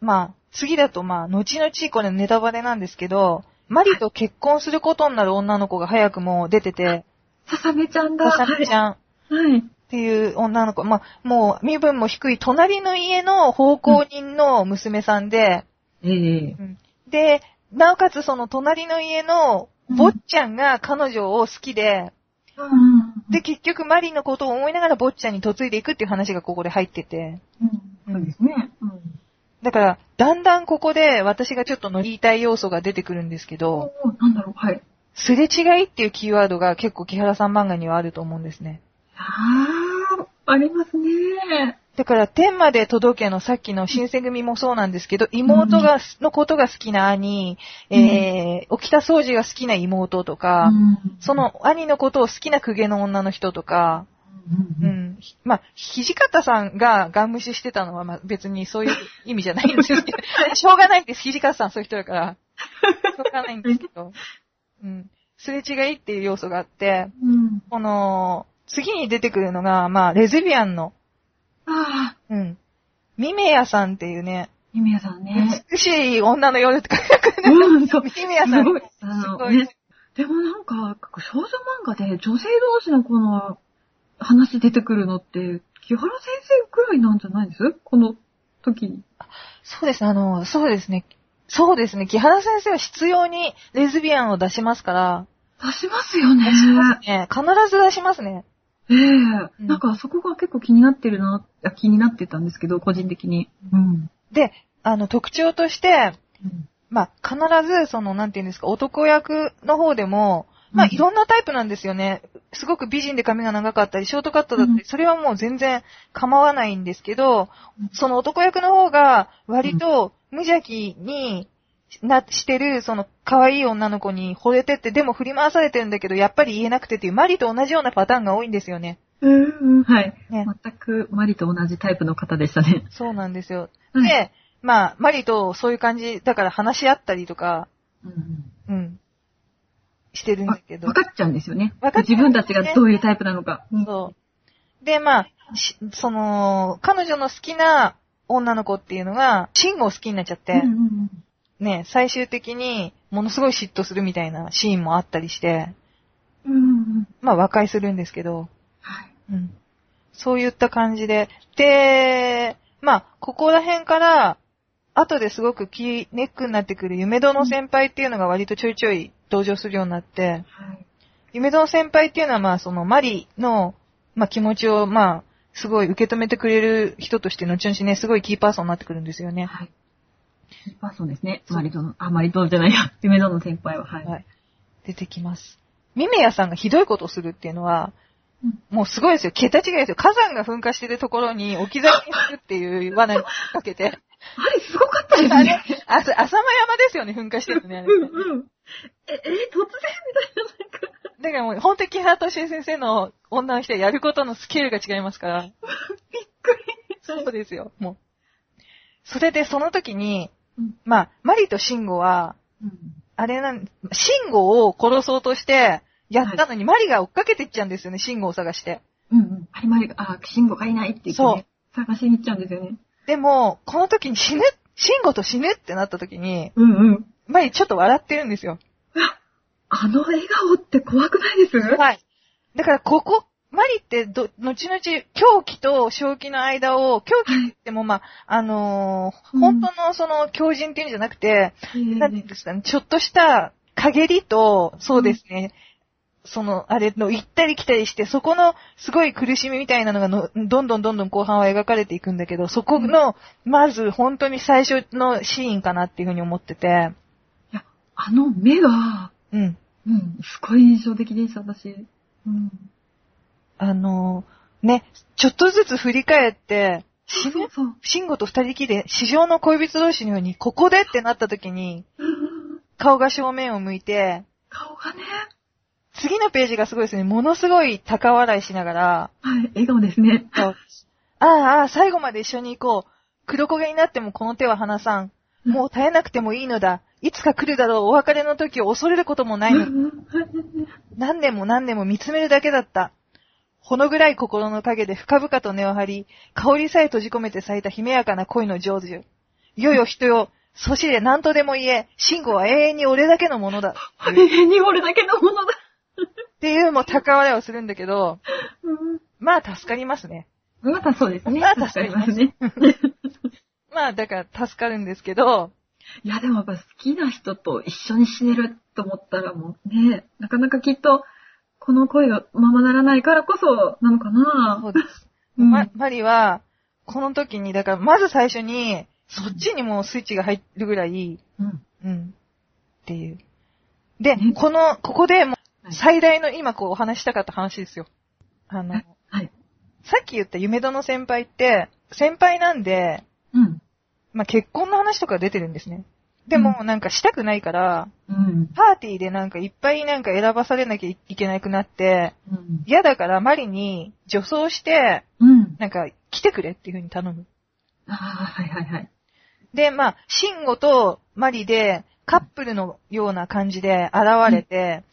まあ、次だとまあ、後々これネタバレなんですけど、マリと結婚することになる女の子が早くも出てて、ささめちゃんだ。ささみちゃんっはい。はい。ていう女の子、まあ、もう身分も低い隣の家の奉公人の娘さんで、ええで、なおかつその隣の家の坊っちゃんが彼女を好きで、うん。で、結局マリのことを思いながら坊っちゃんに嫁いでいくっていう話がここで入ってて、うん。そうですね。うん。だから、だんだんここで私がちょっと乗りたい要素が出てくるんですけど、なんだろう、はい。すれ違いっていうキーワードが結構木原さん漫画にはあると思うんですね。あー、ありますね。だから、天まで届けのさっきの新選組もそうなんですけど、妹が、のことが好きな兄、えー、沖田総司が好きな妹とか、うんそ、の兄のことを好きな公家の女の人とか、うんう。ん。まあ、土方さんがガン無視してたのは、まあ別にそういう意味じゃないんですけど、しょうがないんです。土方さんそういう人だから。しょうがないんですけど。うん。すれ違いっていう要素があって、うん。この、次に出てくるのが、まあ、レズビアンの、あうん。ミメヤさんっていうね、ー、ゆみやさんね。美しい女の夜って書くね。うん、そう。ミメヤさん。すごい。あすの、ごいね。でもなんか、少女漫画で女性同士のこの話出てくるのって、木原先生くらいなんじゃないです？この時に。そうですね、あの、そうですね。そうですね。木原先生は必要にレズビアンを出しますから、出しますよね出。しますね。必ず出しますね。ええ。ん。なんかそこが結構気になってるな、あ気になってたんですけど、個人的に。うん。で、あの、特徴として、うん。まあ、必ず、その、なんていうんですか、男役の方でも、まあ、うん。いろんなタイプなんですよね。すごく美人で髪が長かったり、ショートカットだったり、うん。それはもう全然構わないんですけどうん、その男役の方が、割と無邪気にな、してる、その、可愛い女の子に惚れてって、でも振り回されてるんだけど、やっぱり言えなくてっていう、マリと同じようなパターンが多いんですよね。うん、うん、はい。ね全くマリと同じタイプの方でしたね。そうなんですよ。はいで、まあ、マリとそういう感じ、だから話し合ったりとか、うん。うん、してるんだけど分。かっちゃうんですよね。分かっちゃうん自分たちがどういうタイプなのか。うんそう。で、まあ、しその、彼女の好きな女の子っていうのが、シンゴを好きになっちゃって、うんうんね、最終的にものすごい嫉妬するみたいなシーンもあったりして、うん。まあ和解するんですけど、はい。うん。そういった感じで。で、まあ、ここら辺から、後ですごくキーネックになってくる夢殿先輩っていうのが割とちょいちょい登場するようになって、はい。夢殿先輩っていうのはまあそのマリの、まあ気持ちをまあすごい受け止めてくれる人として後々ね、すごいキーパーソンになってくるんですよね。はい。キーパーソンですね。マリトの、あ、マリトじゃないや。夢殿の先輩は。はい。はい。出てきます。ミメヤさんがひどいことをするっていうのは、うんもうすごいですよ。桁違いですよ。火山が噴火してるところに置き去りにするっていう罠にかけて。あれ、すごかったですあれね。、あ浅間山ですよね、噴火してるね。あれうんうん。え、え、突然みたいな、なんか。だからもう、本当に木原敏恵先生の女の人はやることのスケールが違いますから。びっくり。そうですよ、もう。それで、その時に、うんまあ、マリとシンゴは、うん。あれなん、シンゴを殺そうとして、やったのに、マリが追っかけていっちゃうんですよね、シンゴを探して。うんうん。あれマリが、あ、信号がいないって言って、ね、探しに行っちゃうんですよね。でも、この時に死ぬ、シンゴと死ぬってなった時に、うんうん。マリちょっと笑ってるんですよ。あの笑顔って怖くないです？はい。だから、ここ、マリってど、後々、狂気と正気の間を、狂気って言っても、まあ、あのーうん。本当のその狂人っていうんじゃなくて、なんていうんですかね、ちょっとした陰りと、そうですね、その、あれの行ったり来たりして、そこのすごい苦しみみたいなのがの、どんどんどんどん後半は描かれていくんだけど、そこの、まず本当に最初のシーンかなっていうふうに思ってて、いや、あの目が、うん。うん、すごい印象的でした、私。うん。あのーね、ちょっとずつ振り返って、死ぬそうそう。慎吾と二人きりで、市場の恋人同士のように、ここでってなった時に、うん顔が正面を向いて、顔がね、次のページがすごいですね。ものすごい高笑いしながら、はい、笑顔ですね。あ、ああ、最後まで一緒に行こう。黒焦げになってもこの手は離さん。もう耐えなくてもいいのだ。いつか来るだろう。お別れの時を恐れることもないの。何年も何年も見つめるだけだった。ほの暗い心の影で深々と根を張り、香りさえ閉じ込めて咲いた悲やかな恋の成就。よよ人よ、そしれ何とでも言え、慎吾は永遠に俺だけのものだ。永遠に俺だけのものだ。っていうもう高笑いをするんだけど、うんまあ助かりますね。またそうですね。まあ助かりますね。まあだから助かるんですけど、いや、でもやっぱ好きな人と一緒に死ねると思ったらもうね、なかなかきっと、この恋がままならないからこそなのかなそうです。うんま、マリは、この時に、だからまず最初に、そっちにもうスイッチが入るぐらい、うん。うん。っていう。でね、この、ここでもうはい最大の今こうお話ししたかった話ですよ。あの、はい。さっき言った夢殿先輩って、先輩なんで、うん。まあ、結婚の話とか出てるんですね。でも、なんかしたくないから、うん。パーティーでなんかいっぱいなんか選ばされなきゃいけなくなって、うん。嫌だからマリに女装して、うん。なんか来てくれっていう風に頼む。ああ、はいはいはい。で、まあ、シンゴとマリで、カップルのような感じで現れて、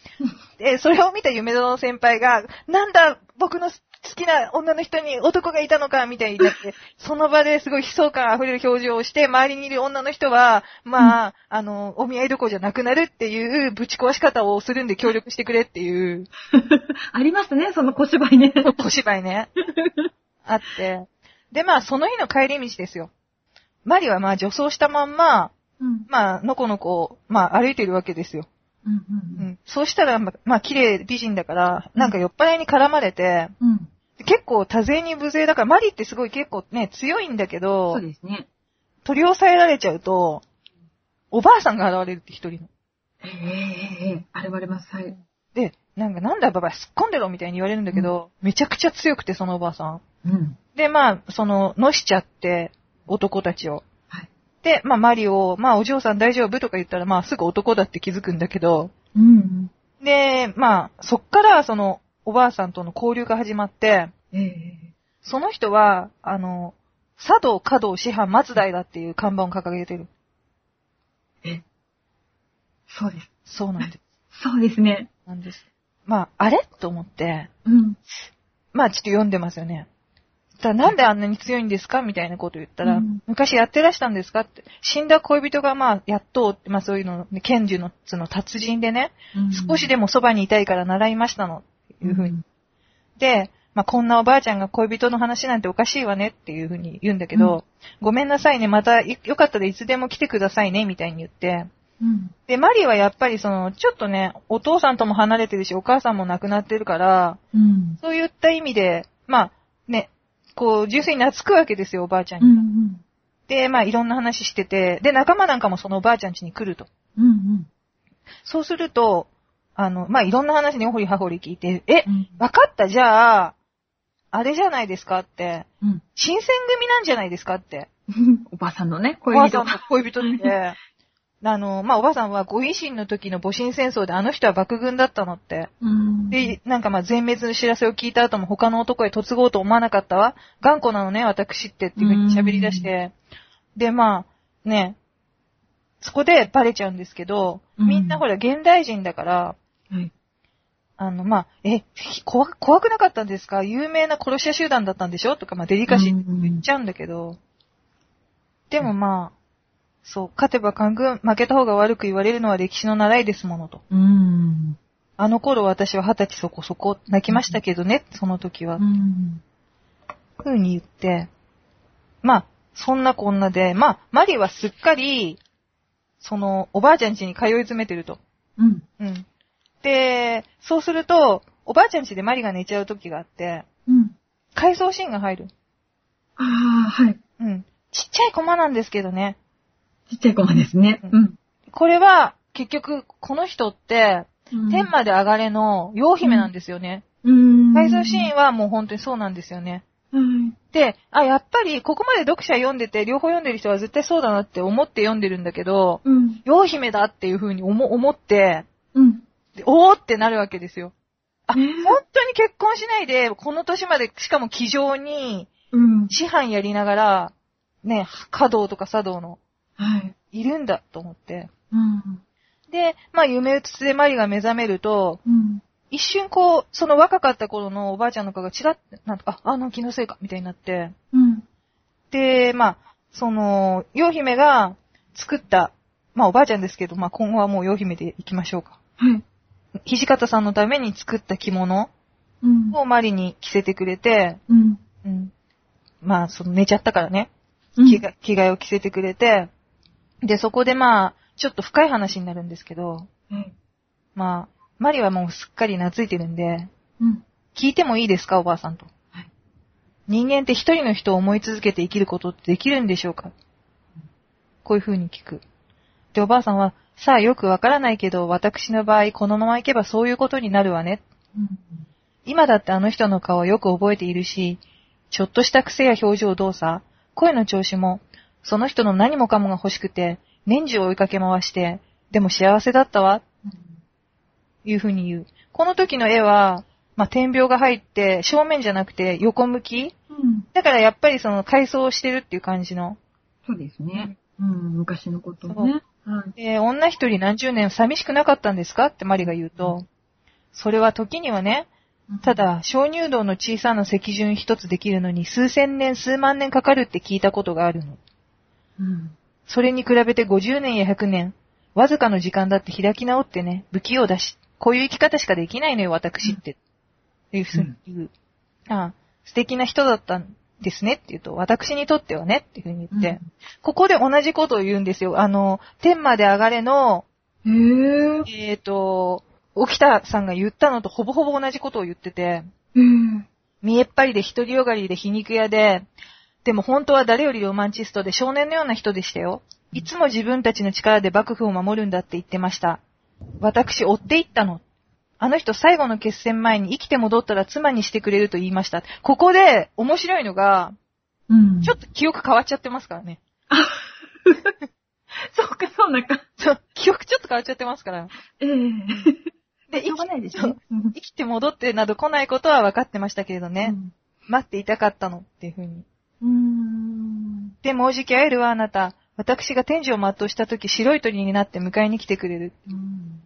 で、それを見た夢殿先輩が、なんだ、僕の好きな女の人に男がいたのか、みたいになって、その場ですごい悲壮感あふれる表情をして、周りにいる女の人は、まあ、あの、お見合いどころじゃなくなるっていうぶち壊し方をするんで 協力してくれっていう ありますね、その小芝居ね。小芝居ね。あって。で、まあ、その日の帰り道ですよ。マリはまあ女装したまんま、うん。まあ、のこのこ、まあ歩いてるわけですよ。うん。ううん。ん。そうしたら、ままあ綺麗美人だから、なんか酔っ払いに絡まれて、うん。結構多勢に無勢だから、マリってすごい結構ね、強いんだけそどう、ですね。取り押さえられちゃうと、おばあさんが現れるって一人の。ええええええ現れます。はい。で、なんかなんだババア突っ込んでろみたいに言われるんだけど、めちゃくちゃ強くてそのおばあさん。うん。で、まあ、その、のしちゃって、男たちを。はい。で、まあ、マリを、まあ、お嬢さん大丈夫とか言ったら、まあ、すぐ男だって気づくんだけど、うん。で、まあ、そっから、その、おばあさんとの交流が始まって、ええその人は、あの、茶道、華道、師範、松代だっていう看板を掲げてる。えそうです。そうなんです。そうですね。なんです。まあ、あれ？と思って、うん。まあ、ちょっと読んでますよね。だなんであんなに強いんですかみたいなこと言ったら、うん昔やってらしたんですかって。死んだ恋人がまあ、やっと、まあそういうの、剣術の、その達人でね、少しでもそばにいたいから習いましたの。っていうふうに。で、まあ、こんなおばあちゃんが恋人の話なんておかしいわねっていうふうに言うんだけど、ごめんなさいね、またよよかったらいつでも来てくださいね、みたいに言って、うん。で、マリーはやっぱりその、ちょっとね、お父さんとも離れてるし、お母さんも亡くなってるから、うん。そういった意味で、まあ、ね、こう、純粋に懐くわけですよ、おばあちゃんに。うん。で、まあ、いろんな話してて、で、仲間なんかもそのおばあちゃん家に来ると。うん。うん。そうすると、あの、まあ、いろんな話におほりはほり聞いて、え、うん。わかった、じゃあ、あれじゃないですかって、うん。新選組なんじゃないですかって。おばさんのね、おばあ恋人さんと恋人って。あの、まあ、おばあさんはご維新の時の戊辰戦争であの人は幕軍だったのって。うん。で、なんかまあ全滅の知らせを聞いた後も他の男へ嫁ごうと思わなかったわ。頑固なのね、私ってっていう風に喋り出して。で、まあ、ね、そこでバレちゃうんですけど、うんみんなほら現代人だから、はい。あの、まあ、え、怖く怖くなかったんですか？有名な殺し屋集団だったんでしょ？とか、まあ、デリカシーって言っちゃうんだけど、でもまあ、そう、勝てば官軍、負けた方が悪く言われるのは歴史の習いですものと。うん。あの頃私は二十歳そこそこ泣きましたけどね、その時は。うん。ふうに言って、まあ、そんなこんなで、まあ、マリはすっかり、その、おばあちゃん家に通い詰めてると。うん。うん。で、そうすると、おばあちゃん家でマリが寝ちゃう時があって、うん。回想シーンが入る。ああ、はい。うん。ちっちゃいコマなんですけどね。ちっちゃいコマですね。うん。これは、結局、この人って、うん天まで上がれの妖姫なんですよね。うん。回想シーンはもう本当にそうなんですよね。はい。で、あ、やっぱり、ここまで読者読んでて、両方読んでる人は絶対そうだなって思って読んでるんだけど、うん。妖姫だっていう風に思思って、うん。でおーってなるわけですよ。あ、ね本当に結婚しないで、この年まで、しかも気丈に、うん。師範やりながら、ね、華道とか茶道の、はい。いるんだと思って。うん。で、まあ、夢うつつでマリが目覚めると、うん。一瞬こう、その若かった頃のおばあちゃんの顔がチラッて、なんとか、あ、あの気のせいか、みたいになって。うん。で、まあ、その、妖姫が作った、まあおばあちゃんですけど、まあ今後はもう妖姫で行きましょうか。はい。土方さんのために作った着物うん。をマリに着せてくれて、うん。うん。まあ、その寝ちゃったからね。着替えを着せてくれて、で、そこでまあ、ちょっと深い話になるんですけど、はい。まあ、マリはもうすっかり懐いてるんで、うん。聞いてもいいですか、おばあさんと？はい人間って一人の人を思い続けて生きることってできるんでしょうか？こういう風に聞く。で、おばあさんは、さあよくわからないけど、私の場合、このままいけばそういうことになるわね。うん。今だってあの人の顔をよく覚えているし、ちょっとした癖や表情動作、声の調子も、その人の何もかもが欲しくて、年中追いかけ回して、でも幸せだったわ、いうふうに言う。この時の絵は、まあ、点描が入って、正面じゃなくて横向きうん。だからやっぱりその回想をしてるっていう感じの。そうですね。うん。昔のことをね。はい。で、女一人何十年寂しくなかったんですか？ってマリが言うと、それは時にはね、ただ、鍾乳洞の小さな石順一つできるのに数千年、数万年かかるって聞いたことがあるの。うん。それに比べて50年や100年、わずかの時間だって開き直ってね、不器用だし、こういう生き方しかできないのよ、私って。いうふうに言う。ああ、素敵な人だったんですねって言うと、私にとってはねっていうふうに言って、うんここで同じことを言うんですよ。あの、天まで上がれの、へえ。えっ、と、沖田さんが言ったのとほぼほぼ同じことを言ってて、へえ。見えっ張りで独りよがりで皮肉屋で、でも本当は誰よりロマンチストで少年のような人でしたよ。いつも自分たちの力で幕府を守るんだって言ってました。私、追っていったの。あの人最後の決戦前に生きて戻ったら妻にしてくれると言いました。ここで面白いのが、うん。ちょっと記憶変わっちゃってますからね。そうか、そうなんか。そう記憶ちょっと変わっちゃってますから。ええ。で、生きないですね。うん生きて戻ってなど来ないことは分かってましたけれどね。待っていたかったのっていうふうに。うん。で、もうじき会えるわ、あなた。私が天寿を全うした時、白い鳥になって迎えに来てくれる。うん。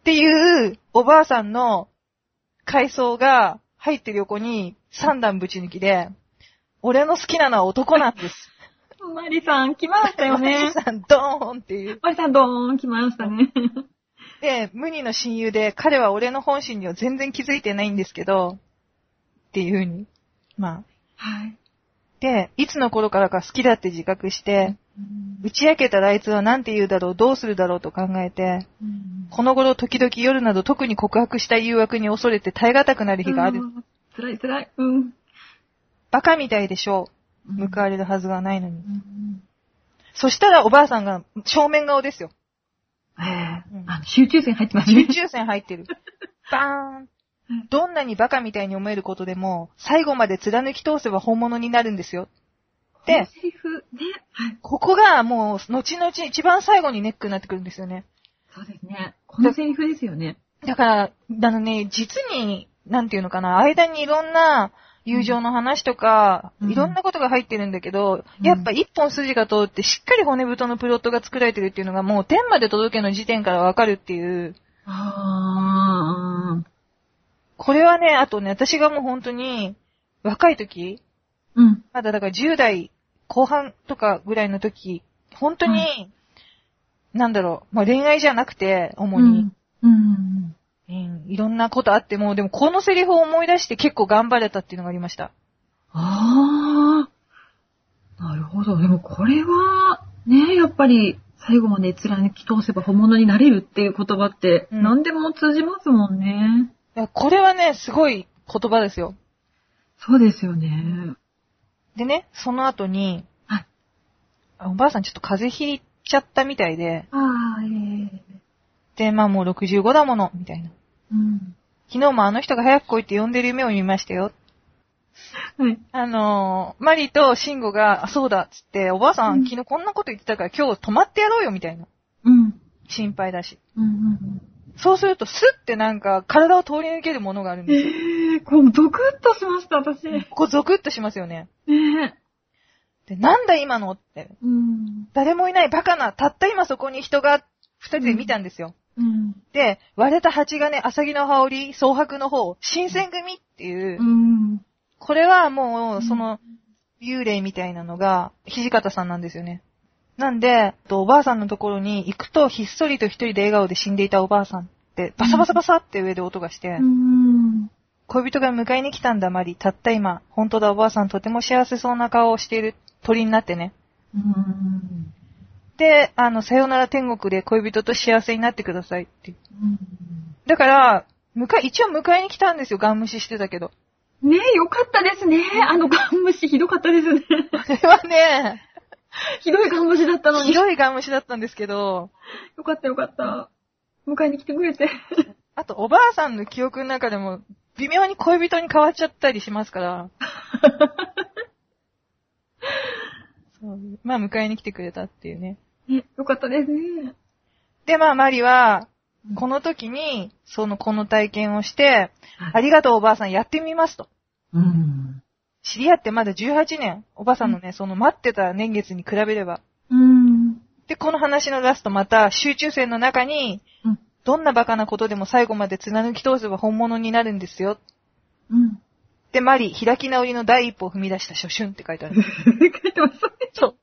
っていう、おばあさんの階層が入ってる横に三段ぶち抜きで、俺の好きなのは男なんです。マリさん、来ましたよね。さん、ドーンっていう。マリさん、ドーン来ましたね。で、無二の親友で、彼は俺の本心には全然気づいてないんですけど、っていうふうに。まあ。はい。で、いつの頃からか好きだって自覚して、打ち明けたらあいつは何て言うだろう、どうするだろうと考えて、この頃時々夜など特に告白した誘惑に恐れて耐え難くなる日がある。うん。辛い辛い。うん。バカみたいでしょう。報われれるはずがないのに。うん。そしたらおばあさんが正面顔ですよ。ええ集中線入ってますね。集中線入ってる。バーン。どんなにバカみたいに思えることでも、最後まで貫き通せば本物になるんですよ。でセリフ、ね。はい。ここがもう、後々一番最後にネックになってくるんですよね。そうですね。このセリフですよね。だから、あのね、実に、なんていうのかな、間にいろんな友情の話とか、うんいろんなことが入ってるんだけど、うんやっぱ一本筋が通ってしっかり骨太のプロットが作られてるっていうのがもう天まで届けの時点からわかるっていう、ああ。これはね、あとね、私がもう本当に、若い時、うん。まだだから10代後半とかぐらいの時、本当に、なんだろう、まあ、恋愛じゃなくて、主に、うん。うん。うん、いろんなことあっても、でもこのセリフを思い出して結構頑張れたっていうのがありました。ああ。なるほど。でもこれは、ね、やっぱり、最後まで貫き通せば本物になれるっていう言葉って、うん何でも通じますもんね。これはね、すごい言葉ですよ。そうですよね。でね、その後に、はいあおばあさんちょっと風邪ひいちゃったみたいで、ああ、ええで、まあもう65だもの、みたいな。うん。昨日もあの人が早く来いって呼んでる夢を見ましたよ。はい。あのーマリとシンゴが、あ、そうだ、つって、おばあさん、うん昨日こんなこと言ってたから今日泊まってやろうよ、みたいな。うん。心配だし。うんうんそうすると、スッてなんか、体を通り抜けるものがあるんうん。ですよ。ええこう、ゾクッとしました、私。ねここゾクッとしますよね。え。で、なんだ今のって。うん。誰もいないバカな、たった今そこに人が、二人で見たんですよ。うん。で、割れた蜂がね、アサギの羽織、蒼白の方、新選組っていう、うん。これはもう、その、幽霊みたいなのが、土方さんなんですよね。なんで、とおばあさんのところに行くと、ひっそりと一人で笑顔で死んでいたおばあさんって、バサバサバサって上で音がして、うん。恋人が迎えに来たんだ、マリ。たった今。本当だ、おばあさんとても幸せそうな顔をしている鳥になってね。うん。で、あの、さよなら天国で恋人と幸せになってくださいって。うんだから、迎え、一応迎えに来たんですよ、ガン無視してたけど。ねえ、よかったですね。あのガン無視ひどかったですね。あれはね、ひどいガン無視だったのに。ひどいガン無視だったんですけど、よかったよかった。迎えに来てくれて。あと、おばあさんの記憶の中でも、微妙に恋人に変わっちゃったりしますから。そうまあ、迎えに来てくれたっていうね。ね、よかったですね。で、まあ、マリは、この時に、その、この体験をして、あはい。りがとうおばあさんやってみますと。うん。知り合ってまだ18年。おばあさんのね、その待ってた年月に比べれば。うん。で、この話のラストまた、集中線の中に、うん。どんなバカなことでも最後まで貫き通せば本物になるんですよ。うん。で、マリ、開き直りの第一歩を踏み出した初春って書いてある。書いてます。そう。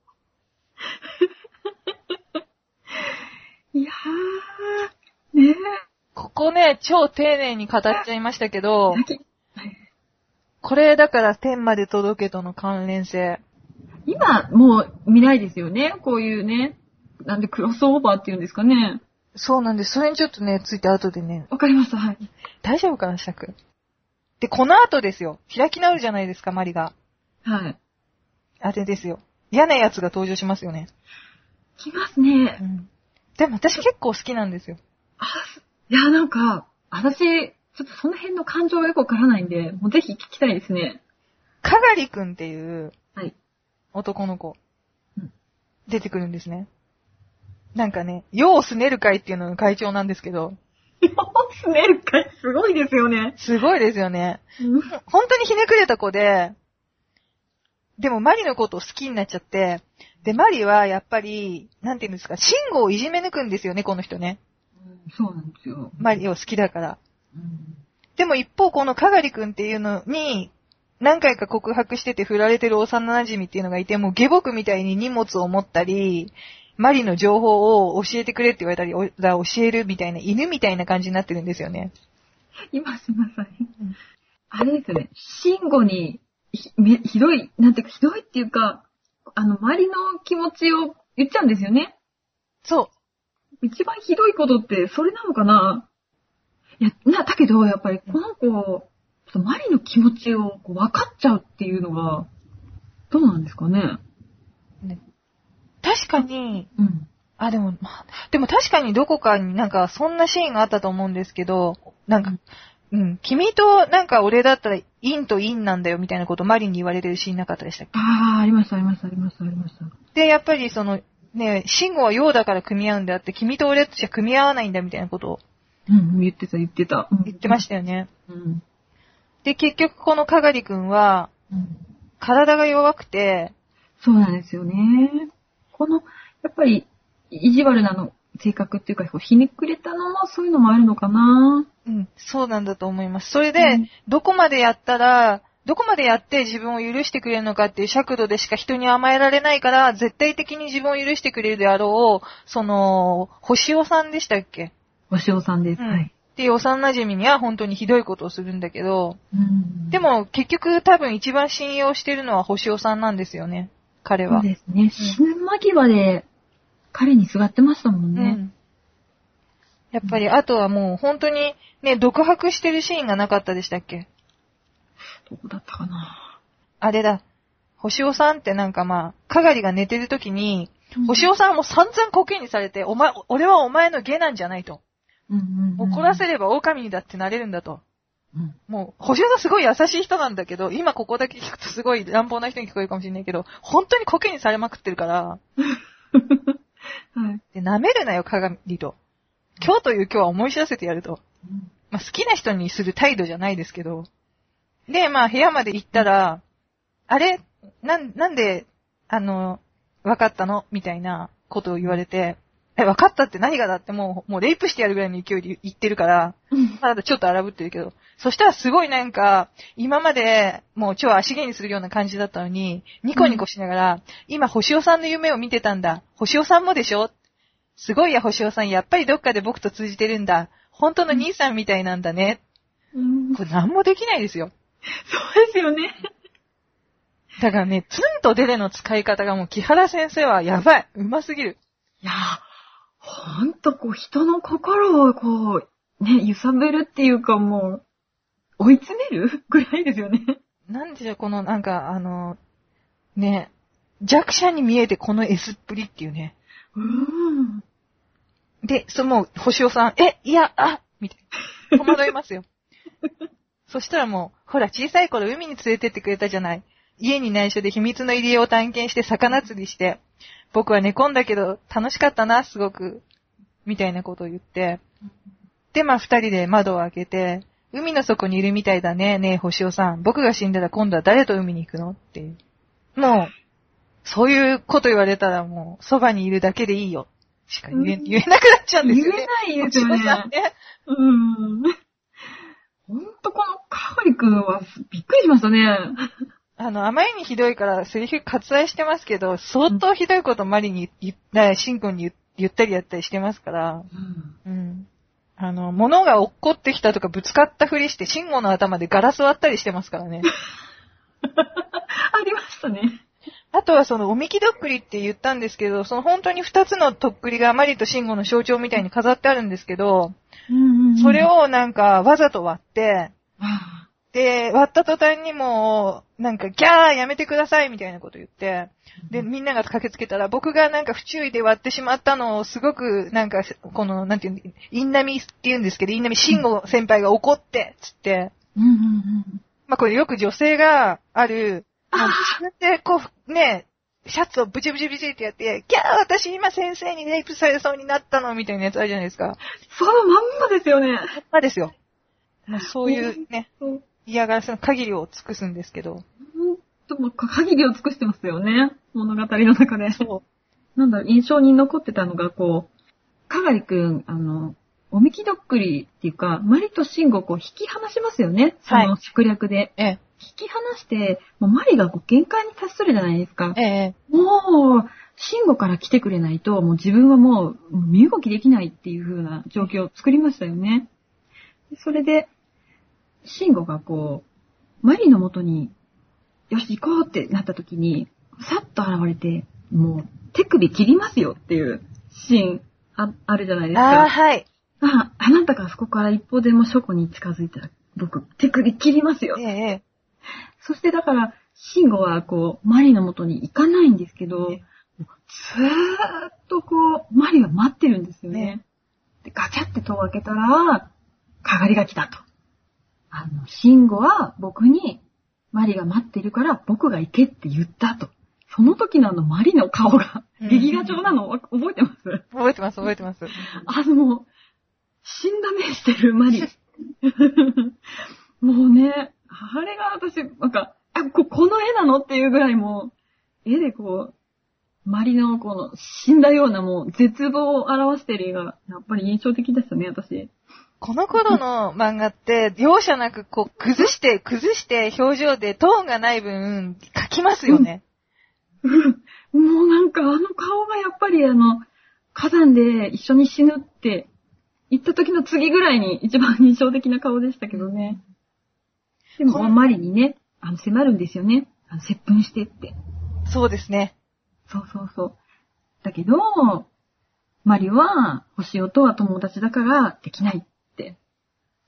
いやー。ねここね、超丁寧に語っちゃいましたけどこれだから天まで届けとの関連性。今、もう見ないですよね？こういうね。なんでクロスオーバーっていうんですかね？そうなんです。それにちょっとね、ついて後でね、わかりました。はい。大丈夫かな、したく。で、この後ですよ。開き直るじゃないですか、マリが。はい。あれですよ。嫌な奴が登場しますよね。来ますねう。ん。でも私結構好きなんですよ。あ、いや、なんか、私、ちょっとその辺の感情がよくわからないんで、もうぜひ聞きたいですね。かがりくんっていうはい。男の子うん、出てくるんですね。なんかね、世をすねる会っていうのの会長なんですけど、スネル会すごいですよね。すごいですよね。うん本当にひねくれた子で、でもマリのことを好きになっちゃって、で、マリはやっぱり、なんていうんですか、シンゴをいじめ抜くんですよね、この人ね。そうなんですよ。マリを好きだから。うんでも一方、このかがりくんっていうのに、何回か告白してて振られてる幼馴染っていうのがいて、もう下僕みたいに荷物を持ったり、マリの情報を教えてくれって言われたり、教えるみたいな、犬みたいな感じになってるんですよね。今すみません。あれですよね、慎吾にひめひどい、なんていうか、ひどいっていうか、あの、周りの気持ちを言っちゃうんですよね。そう。一番ひどいことって、それなのかな？いや、な、だけど、やっぱり、この子、ちょっとマリの気持ちをこう分かっちゃうっていうのが、どうなんですかね？確かに、うん。あ、でも、まあでも確かにどこかになんかそんなシーンがあったと思うんですけど、なんか、うん、君となんか俺だったら陰と陰なんだよみたいなことをマリンに言われてるシーンなかったでしたっけ？ああ、ありました、ありました、ありました、ありました。で、やっぱりその、ね、慎吾は陽だから組み合うんであって、君と俺とじゃ組み合わないんだみたいなことをうん、言ってた、言ってた。うん言ってましたよね。うん。で、結局このかがりくんは、うん体が弱くて、そうなんですよね。この、やっぱり、意地悪なの、性格っていうか、こうひねくれたのもそういうのもあるのかな。うん、そうなんだと思います。それで、うんどこまでやったら、どこまでやって自分を許してくれるのかっていう尺度でしか人に甘えられないから、絶対的に自分を許してくれるであろう、その、星尾さんでしたっけ？お塩さんです。うんはい。っていう幼馴染には本当にひどいことをするんだけど、うんで、も結局多分一番信用してるのは星尾さんなんですよね。彼そうは。ですね。死ぬ間際で、彼にすがってましたもんね。うん。やっぱり、あとはもう本当にね、独白してるシーンがなかったでしたっけ？どこだったかな。あれだ。星尾さんってなんかまあ、かがりが寝てる時に、星尾さんはもう散々コケにされて、お前、俺はお前の下なんじゃないと。うんうんうん怒らせれば狼にだってなれるんだと。うんもう、星尾さんすごい優しい人なんだけど、今ここだけ聞くとすごい乱暴な人に聞こえるかもしれないけど、本当にコケにされまくってるから、はい。で、舐めるなよ、鏡と。今日という今日は思い知らせてやると。まあ、好きな人にする態度じゃないですけど。で、まあ、部屋まで行ったら、あれ？なん、なんで、あの、分かったの？みたいなことを言われて、え、分かったって何がだってもう、もうレイプしてやるぐらいの勢いで言ってるから、うんまだちょっと荒ぶってるけど。そしたらすごいなんか、今までもう超足毛にするような感じだったのに、ニコニコしながら、今星尾さんの夢を見てたんだ。星尾さんもでしょ？すごいや星尾さん、やっぱりどっかで僕と通じてるんだ。本当の兄さんみたいなんだね。うんこれ何もできないですよ。そうですよね。だからね、ツンとデレの使い方がもう木原先生はやばい。うますぎる。いや、ほんとこう人の心をこう、ね、揺さぶるっていうかもう、追い詰める？ぐらいですよね。なんでしょう、このなんか、あの、ね、弱者に見えてこの S っぷりっていうね。うん。で、その、星尾さん、え、いや、あみたいな。戸惑いますよ。そしたらもう、ほら、小さい頃海に連れてってくれたじゃない。家に内緒で秘密の入り江を探検して魚釣りして、僕は寝込んだけど楽しかったな、すごく。みたいなことを言って。で、まあ二人で窓を開けて、海の底にいるみたいだね、ねえ、星尾さん。僕が死んだら今度は誰と海に行くの？っていう。もう、そういうこと言われたらもう、そばにいるだけでいいよ。しか言え,、うん言えなくなっちゃうんです言よね。えないですよねね。うん。ほんとこのかおりくんはびっくりしましたね。あの、あまりにひどいから、セリフ割愛してますけど、相当ひどいことマリに言った、シンくんに言言ったりやったりしてますから、うん。あの、物が落っこってきたとかぶつかったふりして、シンゴの頭でガラス割ったりしてますからね。ありましたね。あとはその、おみきどっくりって言ったんですけど、その本当に二つのとっくりがマリとシンゴの象徴みたいに飾ってあるんですけど、それ、をなんかわざと割って、あで、割った途端にもう、なんか、ギャーやめてくださいみたいなこと言って、で、みんなが駆けつけたら、僕がなんか不注意で割ってしまったのを、すごく、なんか、この、なんていうの、インナミって言うんですけど、インナミ慎吾先輩が怒って、つって、うんうんうん。まあこれよく女性がある、あ自分でこう、ね、シャツをブチブチブチってやって、ギャー私今先生にレイプされそうになったのみたいなやつあるじゃないですか。そのまんまですよね。まあですよ。まあそういうね、ほ嫌がらせの限りを尽くすんですけど。んと、もう限りを尽くしてますよね。物語の中で。そう。なんだろう、印象に残ってたのが、こう、かがりくん、あの、おみきどっくりっていうか、マリとシンゴをこう引き離しますよね。そはいの策略で。ええ、引き離して、もうマリがこう限界に達するじゃないですか。ええ、もう、シンゴから来てくれないと、もう自分はもう身動きできないっていう風な状況を作りましたよね。でそれで、シンゴがこう、マリの元に、よし行こうってなった時に、さっと現れて、もう手首切りますよっていうシーンああるじゃないですああ、か。はい。あ、あなたがそこから一歩でも書庫に近づいたら、僕、手首切りますよえ。え、ええ。そしてだから、シンゴはこう、マリの元に行かないんですけど、えずーっとこう、マリは待ってるんですよね。ねで、ガチャって戸を開けたら、かがりが来たと。あの、シンゴは僕に、マリが待ってるから僕が行けって言ったと。その時のあのマリの顔が、うん劇画調なの？わ覚えてます？覚えてます、覚えてます。あの、死んだ目してるマリ。もうね、あれが私、なんか、あ、こ、この絵なの？っていうぐらいもう、絵でこう、マリのこの死んだようなもう絶望を表してる絵が、やっぱり印象的でしたね、私。この頃の漫画って、容赦なくこう、崩して、崩して表情でトーンがない分、書きますよね。もうなんかあの顔がやっぱりあの、火山で一緒に死ぬって言った時の次ぐらいに一番印象的な顔でしたけどね。でも、こんマリにね、あの、迫るんですよね。あの、接吻してって。そうですね。そうそうそう。だけど、マリは、星尾とは友達だからできない。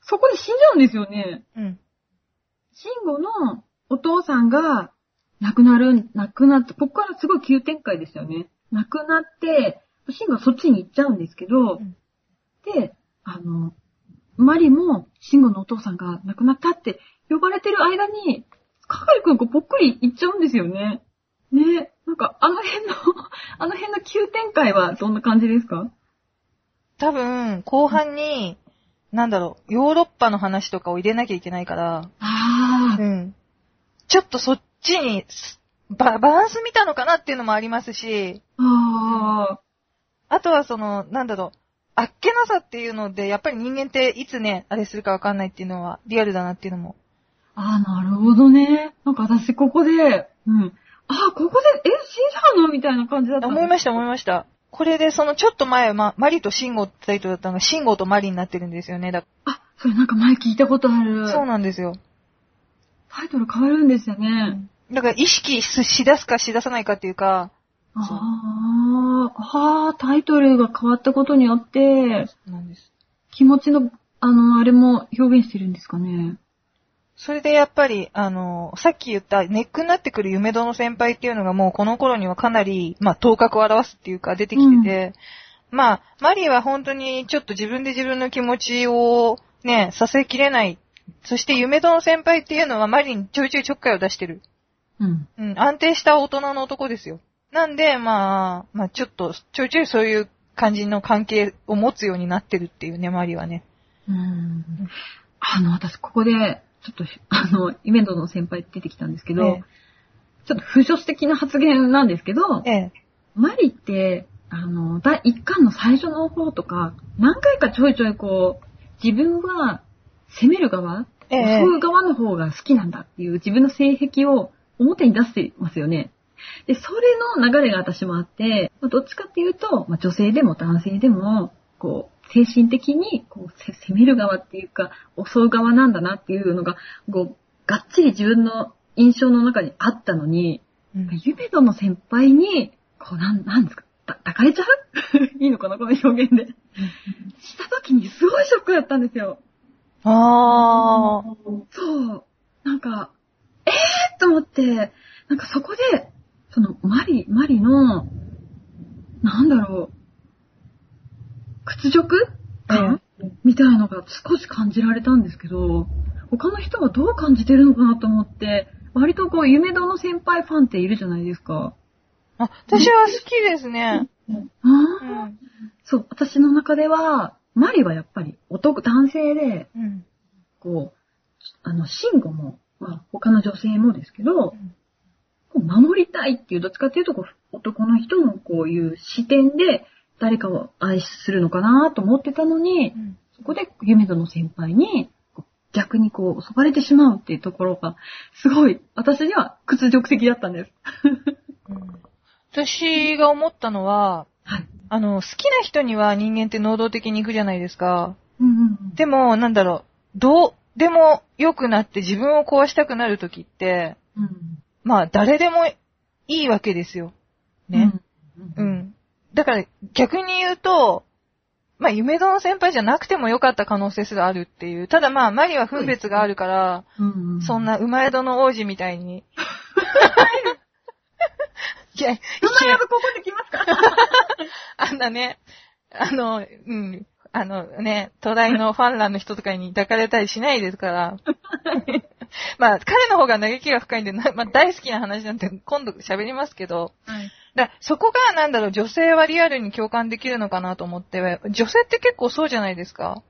そこで死んじゃうんですよね。うん。シンゴのお父さんが亡くなる、亡くなって、ここからすごい急展開ですよね。亡くなって、シンゴはそっちに行っちゃうんですけど、うんで、あの、マリもシンゴのお父さんが亡くなったって呼ばれてる間に、かかりくんこうぽっくり行っちゃうんですよね。ねなんかあの辺の、あの辺の急展開はどんな感じですか？多分、後半に、なんだろう、ヨーロッパの話とかを入れなきゃいけないから、あうん。ちょっとそっちに、すババランス見たのかなっていうのもありますし、あ、ああとはその、なんだろう、あっけなさっていうので、やっぱり人間っていつね、あれするかわかんないっていうのはリアルだなっていうのも。あ、なるほどね。なんか私ここで、うん。あ、ここで、え、死んじゃうの？みたいな感じだった。思いました、思いました。これでそのちょっと前、ま、マリとシンゴってタイトルだったのが、シンゴとマリになってるんですよね。だあ、それなんか前聞いたことある。そうなんですよ。タイトル変わるんですよね。だから意識ししだすかしださないかっていうか、ああ、ああ、タイトルが変わったことによって、なんです。気持ちの、あの、あれも表現してるんですかね。それでやっぱり、あの、さっき言ったネックになってくる夢殿先輩っていうのがもうこの頃にはかなり、まあ、頭角を表すっていうか出てきてて、まあ、マリーは本当にちょっと自分で自分の気持ちをね、させきれない。そして夢殿先輩っていうのはマリーにちょいちょいちょっかいを出してる。うん。うん、安定した大人の男ですよ。なんで、まあ、まあちょっと、ちょいちょいそういう感じの関係を持つようになってるっていうね、マリーはね。うん。あの、私ここで、ちょっと、あの、イベントの先輩出てきたんですけど、ええちょっと不女子的な発言なんですけど、ええ。マリって、あの、第一巻の最初の方とか、何回かちょいちょいこう、自分は攻める側、ええ襲う側の方が好きなんだっていう自分の性癖を表に出してますよね。で、それの流れが私もあって、まあどっちかっていうと、まあ、女性でも男性でも、こう、精神的にこうせ攻める側っていうか、襲う側なんだなっていうのが、こう、がっちり自分の印象の中にあったのに、うんゆめどの先輩に、こう、なん、なんですか、た抱かれちゃういいのかなこの表現で。した時にすごいショックだったんですよ。ああ。そう。なんか、えーと思って、なんかそこで、その、マリ、マリの、なんだろう、屈辱？感、みたいなのが少し感じられたんですけど、他の人はどう感じてるのかなと思って、割とこう、夢堂の先輩ファンっているじゃないですか。あ、私は好きですね。あうあ、ん。そう、私の中では、マリはやっぱり男、男性で、うん。こう、あの、シンゴも、まあ、他の女性もですけど、う守りたいっていう、どっちかっていうと、こう男の人のこういう視点で、誰かを愛するのかなと思ってたのに、そこで、夢戸の先輩に、逆にこう、襲われてしまうっていうところが、すごい、私には屈辱的だったんです。うん私が思ったのは、はい。あの、好きな人には人間って能動的に行くじゃないですか。うんうんうん。でも、なんだろう、どう、でも良くなって自分を壊したくなる時って、うん。まあ誰でもいいわけですよ。ね。う。うんん。だから逆に言うと、まあ夢殿先輩じゃなくてもよかった可能性すらあるっていう。ただまあマリは分別があるから、うん。そんな馬江戸の王子みたいに。いや、いそんなややつここで来ますか？あんなね、あの、うん、あのね、都大のファン欄の人とかに抱かれたりしないですから。まあ、彼の方が嘆きが深いんで、なまあ、大好きな話なんて今度喋りますけど、はい。だそこがなんだろう、女性はリアルに共感できるのかなと思って、女性って結構そうじゃないですか？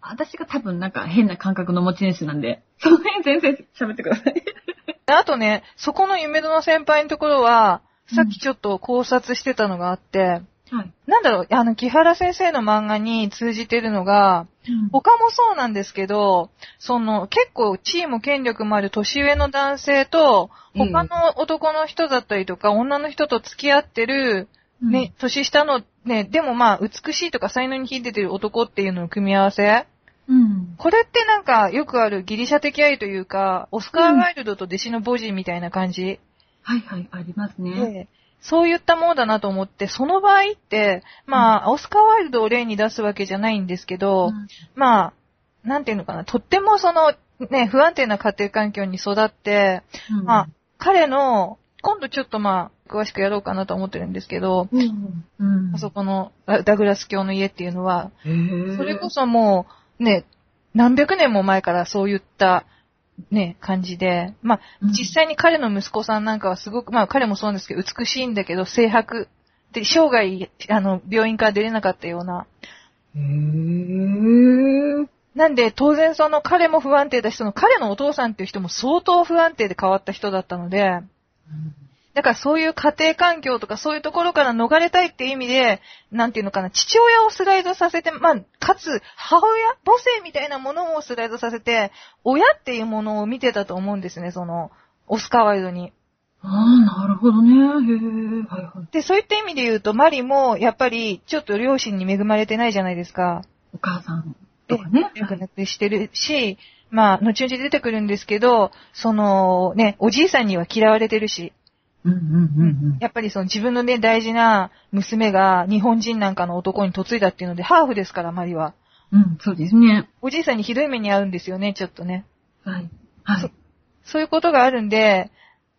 私が多分なんか変な感覚の持ち主なんで、その辺全然喋ってください。であとね、そこの夢殿先輩のところは、さっきちょっと考察してたのがあって、はい。なんだろう、あの、木原先生の漫画に通じてるのが、他もそうなんですけど、その、結構地位も権力もある年上の男性と、うん他の男の人だったりとか、女の人と付き合ってる、うんね、年下の、ね、でもまあ、美しいとか才能に秀でてる男っていうのの組み合わせうん。これってなんか、よくあるギリシャ的愛というか、オスカー・ワイルドと弟子のボジーみたいな感じはいはい、ありますね。で、そういったものだなと思って、その場合って、まあ、オスカー・ワイルドを例に出すわけじゃないんですけど、うんまあ、なんていうのかな、とってもその、ね、不安定な家庭環境に育って、うんまあ、彼の、今度ちょっとまあ、詳しくやろうかなと思ってるんですけど、うん。うん。あそこのダダグラス教の家っていうのは、それこそもう、ね、何百年も前からそういった、ね、感じで、まあ、うん。実際に彼の息子さんなんかはすごく、まあ彼もそうなんですけど、美しいんだけど、性白。で、生涯、あの、病院から出れなかったような。へーなんで、当然その彼も不安定だし、その彼のお父さんっていう人も相当不安定で変わった人だったので、だからそういう家庭環境とかそういうところから逃れたいっていう意味で、なんていうのかな、父親をスライドさせて、まあ、かつ、母親母性みたいなものをスライドさせて、親っていうものを見てたと思うんですね、その、オスカーワイルドに。ああ、なるほどね。へえ、はいはい。で、そういった意味で言うと、マリも、やっぱり、ちょっと両親に恵まれてないじゃないですか。お母さんとかね。よくなくしてるし、まあ、後々出てくるんですけど、その、ね、おじいさんには嫌われてるし、やっぱりその自分のね、大事な娘が日本人なんかの男に嫁いだっていうので、ハーフですから、マリは。うん。うん、そうですね。おじいさんにひどい目に遭うんですよね、ちょっとね。はい。はい。そういうことがあるんで、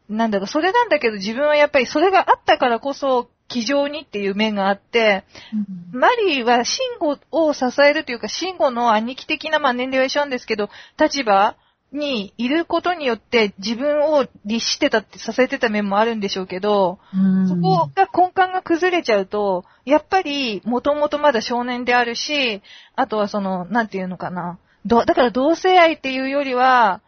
なんだろう、それなんだけど自分はやっぱりそれがあったからこそ、気丈にっていう面があって、うんマリーはシンゴを支えるというか、シンゴの兄貴的な、まあ年齢は一緒なんですけど、立場にいることによって自分を律してたって支えてた面もあるんでしょうけど、うんそこが根幹が崩れちゃうと、やっぱり、もともとまだ少年であるし、あとはその、なんていうのかな。どだから同性愛っていうよりは、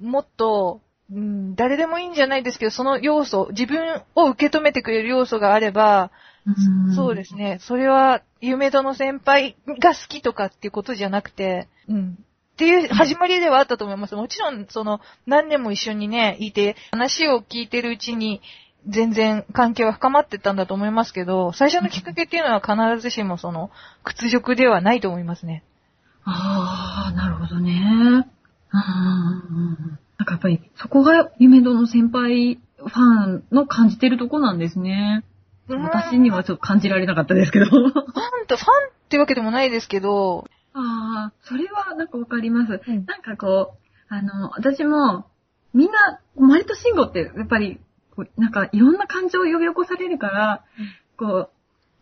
もっと、うん、誰でもいいんじゃないですけど、その要素、自分を受け止めてくれる要素があれば、うんそうですね。それは、夢殿先輩が好きとかっていうことじゃなくて、うん。っていう始まりではあったと思います。もちろん、その、何年も一緒にね、いて、話を聞いてるうちに、全然関係は深まってったんだと思いますけど、最初のきっかけっていうのは必ずしもその、屈辱ではないと思いますね。ああ、なるほどね。うん。なんかやっぱり、そこが夢殿先輩ファンの感じてるとこなんですね。私にはちょっと感じられなかったですけど。ファンと、ファンってわけでもないですけど、ああ、それはなんかわかります。うん。なんかこう、あの、私も、みんな、割と慎吾って、やっぱり、こうなんかいろんな感情を呼び起こされるから、こう、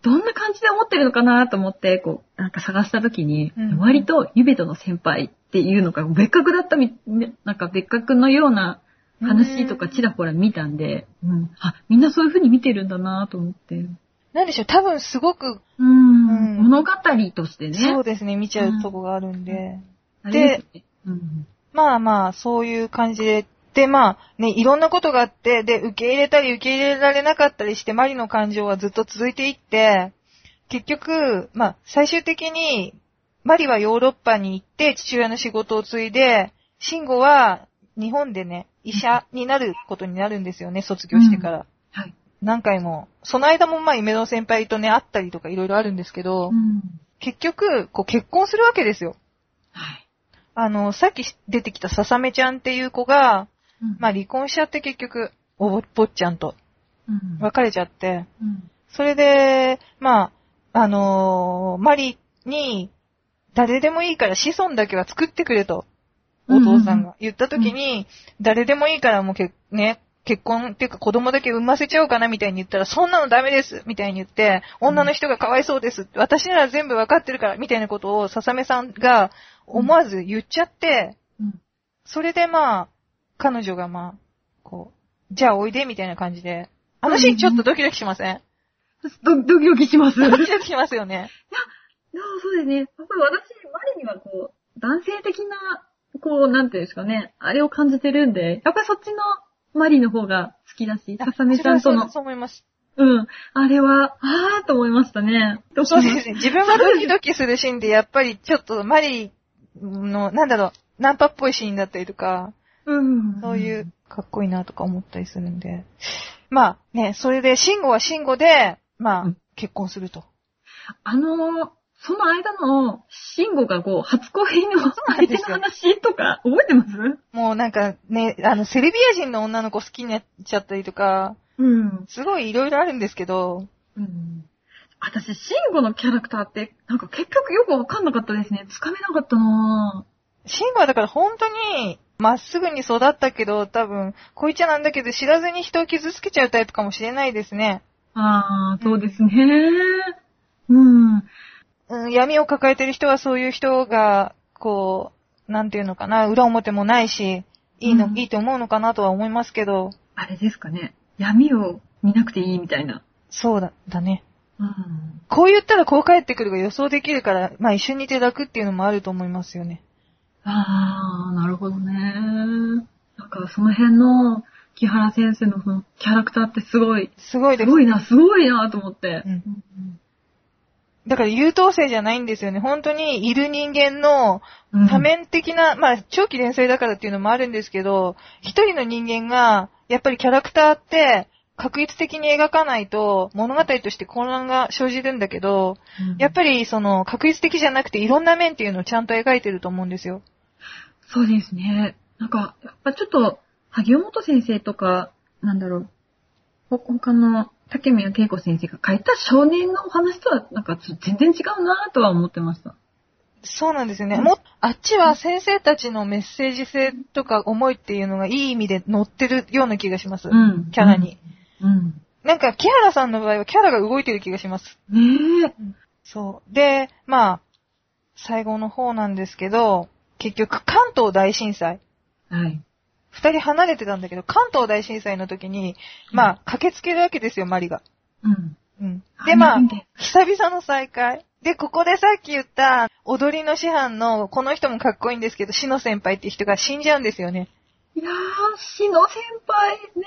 どんな感じで思ってるのかなと思って、こう、なんか探した時に、うん。割とユベトの先輩っていうのが別格だったみ、ねなんか別格のような話とかちらほら見たんで、うん、あ、みんなそういう風に見てるんだなと思って。なんでしょう、多分すごく、うん、うん物語としてね。そうですね、見ちゃうとこがあるんで。あれでうんまあまあ、そういう感じで。で、まあ、ね、いろんなことがあって、で、受け入れたり受け入れられなかったりして、マリの感情はずっと続いていって、結局、まあ、最終的に、マリはヨーロッパに行って、父親の仕事を継いで、シンゴは日本でね、医者になることになるんですよね、卒業してから。はい。何回も。その間もまあ、夢の先輩とね、会ったりとかいろいろあるんですけど、うん結局、こう結婚するわけですよ。はい。あの、さっき出てきたささめちゃんっていう子が、うんまあ離婚しちゃって結局、おぼ坊ちゃんとうん別れちゃって、うんそれで、まあ、あのーマリに、誰でもいいから子孫だけは作ってくれと、お父さんが言った時に、誰でもいいからもうけ、ね、結婚っていうか子供だけ産ませちゃおうかなみたいに言ったら、そんなのダメですみたいに言って、女の人がかわいそうです。私なら全部わかってるからみたいなことを笹目さんが思わず言っちゃって、うんそれでまあ、彼女がまあ、こう、じゃあおいでみたいな感じで、あのシーンちょっとドキドキしません？ドドキドキします。いや、ドキドキしますよね。そうですね。やっぱり私、マリにはこう、男性的な、こう、なんていうんですかね、あれを感じてるんで、やっぱりそっちのマリの方が好きだし、ささめちゃんとのそう、思います。うん、あれは、あーと思いましたね。そうですね。自分がドキドキするシーンで、やっぱりちょっとマリの、なんだろう、ナンパっぽいシーンだったりとか、うん。そういう、かっこいいなとか思ったりするんで。まあね、それで、シンゴはシンゴで、まあうん、結婚すると。あの、その間の、シンゴがこう、初恋の相手の話とか、覚えてます？もうなんかね、あの、セルビア人の女の子好きになっちゃったりとか、うん。すごいいろいろあるんですけど、うん。私、シンゴのキャラクターって、なんか結局よくわかんなかったですね。つかめなかったなシンゴはだから本当に、まっすぐに育ったけど、多分、恋ちゃなんだけど知らずに人を傷つけちゃうタイプかもしれないですね。あー、そうですね。うん。うん、闇を抱えてる人はそういう人が、こう、なんていうのかな、裏表もないし、いいの、うんいいと思うのかなとは思いますけど、あれですかね。闇を見なくていいみたいな。そうだ、だね。うん。こう言ったらこう帰ってくるが予想できるから、まあ一緒にいて楽っていうのもあると思いますよね。あー、なるほどね。なんかその辺の、木原先生のそのキャラクターってすごい、すごいですす。ごいな、すごいなと思って。うんだから優等生じゃないんですよね。本当にいる人間のうん多面的な、まあ長期連載だからっていうのもあるんですけど、一人の人間が、やっぱりキャラクターって、確率的に描かないと物語として混乱が生じるんだけど、うんやっぱりその確率的じゃなくていろんな面っていうのをちゃんと描いてると思うんですよ。そうですね。なんか、やっぱちょっと、萩尾本先生とか、なんだろう、ほ他の竹宮恵子先生が書いた少年のお話とは、なんか全然違うなとは思ってました。そうなんですよね。うんもっあっちは先生たちのメッセージ性とか思いっていうのがいい意味で乗ってるような気がします。うんキャラに。うん。なんか、木原さんの場合はキャラが動いてる気がします。ねえ。そう。で、まあ、最後の方なんですけど、結局関東大震災。はい。二人離れてたんだけど、関東大震災の時に、まあ、駆けつけるわけですよ、マリが。うん。うん。で、まあ久々の再会。で、ここでさっき言った、踊りの師範の、この人もかっこいいんですけど、篠野先輩っていう人が死んじゃうんですよね。いやー、しの先輩ね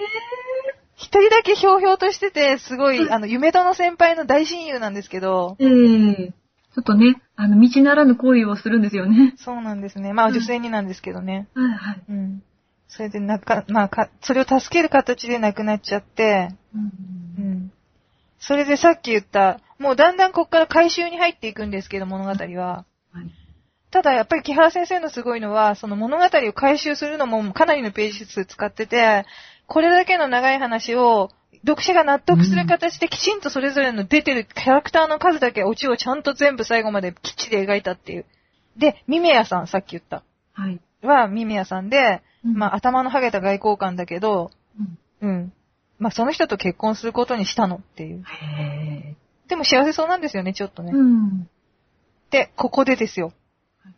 一人だけひょうひょうとしてて、すごい、あの、夢殿先輩の大親友なんですけど、ええちょっとね、あの、道ならぬ行為をするんですよね。そうなんですね。まあ、うん女性になんですけどね。はいはい。うん。それでなか、まあか、それを助ける形で亡くなっちゃって、うんうん。それでさっき言った、もうだんだんこっから回収に入っていくんですけど、物語は。はい。ただやっぱり木原先生のすごいのは、その物語を回収するのもかなりのページ数使ってて、これだけの長い話を、読者が納得する形できちんとそれぞれの出てるキャラクターの数だけオチをちゃんと全部最後まできっちり描いたっていう。で、ミメヤさん、さっき言った。はい。はミメヤさんで、うんまあ頭のハゲた外交官だけど、うん。うん。まあその人と結婚することにしたのっていう。へでも幸せそうなんですよね、ちょっとね。ーうん。で、ここでですよはい。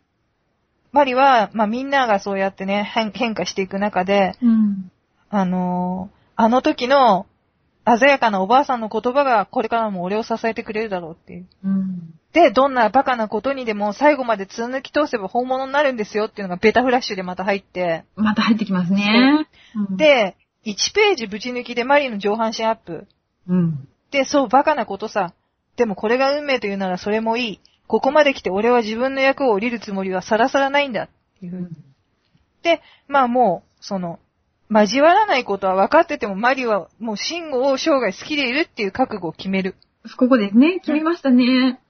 マリは、まあみんながそうやってね、変変化していく中で、うん。あのーあの時の鮮やかなおばあさんの言葉がこれからも俺を支えてくれるだろうっていう。うん。で、どんなバカなことにでも最後まで貫き通せば本物になるんですよっていうのがベタフラッシュでまた入って、また入ってきますね。うん、で、1ページぶち抜きでマリの上半身アップ。うん。で、そう、バカなことさ。でもこれが運命というならそれもいい。ここまで来て俺は自分の役を降りるつもりはさらさらないんだ。っていうう。ん。で、まあもう、その、交わらないことは分かっててもマリはもうシンゴを生涯好きでいるっていう覚悟を決める。ここですね。決めましたね。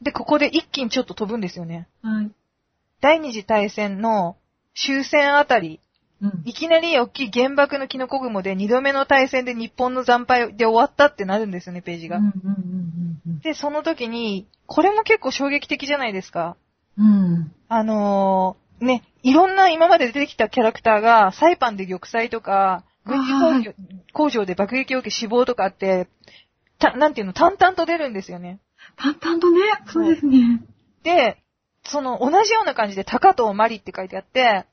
で、ここで一気にちょっと飛ぶんですよね。はい。第二次大戦の終戦あたり、うん。いきなり大きい原爆のキノコ雲で二度目の大戦で日本の惨敗で終わったってなるんですよね、ページが。で、その時に、これも結構衝撃的じゃないですか。うん。うん。あのー、ね、いろんな今まで出てきたキャラクターが、サイパンで玉砕とか、軍事工場工場で爆撃を受け死亡とかあって、た、なんていうの、淡々と出るんですよね。淡々とね、そうですね。で、その同じような感じで高藤マリって書いてあって、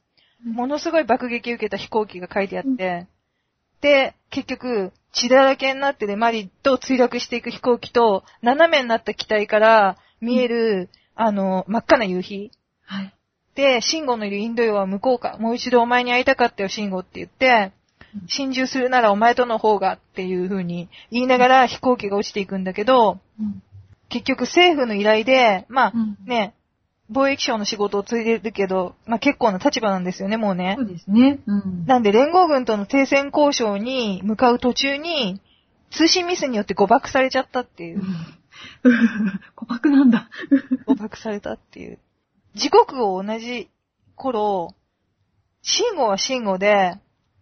ものすごい爆撃受けた飛行機が書いてあって、で、結局、血だらけになってでマリと墜落していく飛行機と、斜めになった機体から見える、あの、真っ赤な夕日。はい。で、シンゴのいるインド洋は向こうか。もう一度お前に会いたかったよ、シンゴって言って、心中するならお前との方がっていう風に言いながら飛行機が落ちていくんだけど、うん。結局政府の依頼で、まあうんね、貿易省の仕事を継いでるけど、まあ結構な立場なんですよね、もうねそ。うですね。うん。なんで連合軍との停戦交渉に向かう途中に、通信ミスによって誤爆されちゃったっていう。誤爆なんだ。誤爆されたっていう。時刻を同じ頃、慎吾は慎吾で、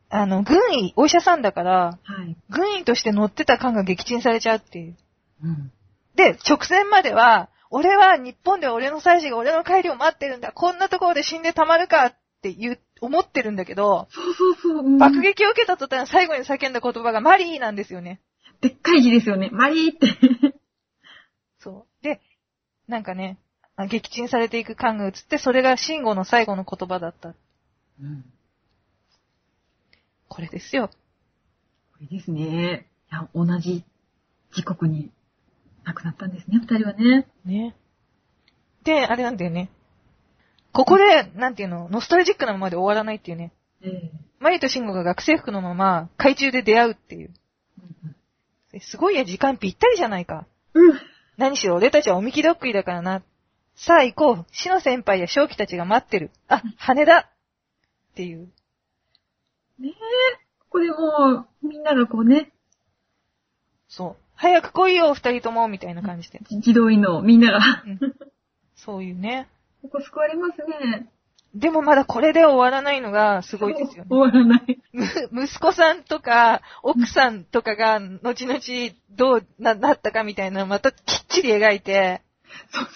あの、軍医、お医者さんだから、はい。軍医として乗ってた艦が撃沈されちゃうっていう。うん。で、直線までは、俺は日本で俺の妻子が俺の帰りを待ってるんだ。こんなところで死んでたまるかって言う、思ってるんだけど、そうそうそう。うん爆撃を受けた途端最後に叫んだ言葉がマリーなんですよね。でっかい字ですよね。マリーって。そう。で、なんかね、あ撃沈されていく艦が映って、それが慎吾の最後の言葉だった。うん。これですよ。これですね。いや、同じ時刻に亡くなったんですね、二人はね。ね。で、あれなんだよね。ここで、なんていうの、ノスタルジックなままで終わらないっていうね。ええマリとシンゴが学生服のまま海中で出会うっていう。すごいや、時間ぴったりじゃないか。うん。うん。何しろ俺たちはおみきどっくりだからな。さあ行こう。死の先輩や正気たちが待ってる。あ、羽だっていう。ねえ。ここでもう、みんながこうね、そう。早く来いよ、二人とも、みたいな感じで。自動員のみんなが、うんそういうね。ここ救われますね。でもまだこれで終わらないのがすごいですよね。終わらない。む 息子さんとか、奥さんとかが、後々どうななったかみたいなまたきっちり描いて、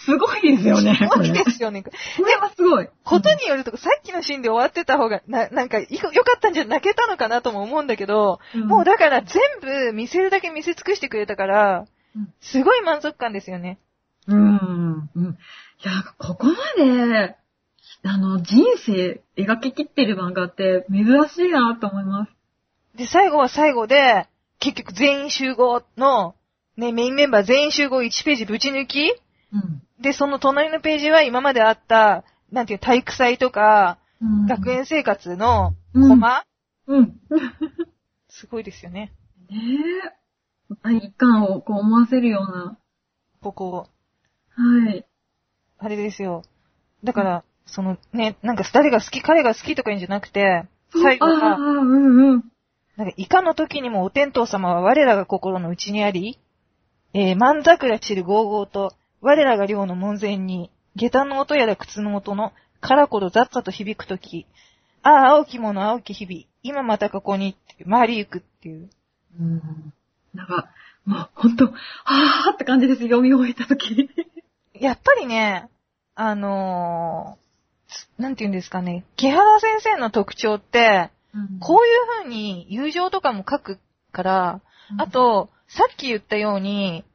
すごいですよね。すごいですよね。これはすごい。ことによると、さっきのシーンで終わってた方が、な、なんか、いよかったんじゃ、泣けたのかなとも思うんだけど、うんもうだから全部見せるだけ見せ尽くしてくれたからうん、すごい満足感ですよね。うん。うん。いや、ここまで、あの、人生描ききってる漫画って珍しいなと思います。で、最後は最後で、結局全員集合の、ね、メインメンバー全員集合1ページぶち抜きうん。で、その隣のページは今まであった、なんていう、体育祭とか、うん学園生活のうんコマ、うん。すごいですよね。ねえ。体感をこう思わせるような。ここ、はい。あれですよ。だから、そのね、なんか誰が好き、彼が好きとか言うんじゃなくて、最後ああ、は、うんうん。なんか、いかの時にもお天道様は我らが心の内にあり、えー、万桜散るゴーゴーと、我らが寮の門前に、下駄の音やら靴の音の、からこどざっざと響く時、ああ、青きもの青き日々、今またここに回りゆくっていう。うん。なんか、もうほんと、あーって感じです、読み終えたとき。やっぱりね、あのー、なんて言うんですかね、木原先生の特徴って、こういう風に友情とかも書くから、あ、と、さっき言ったように、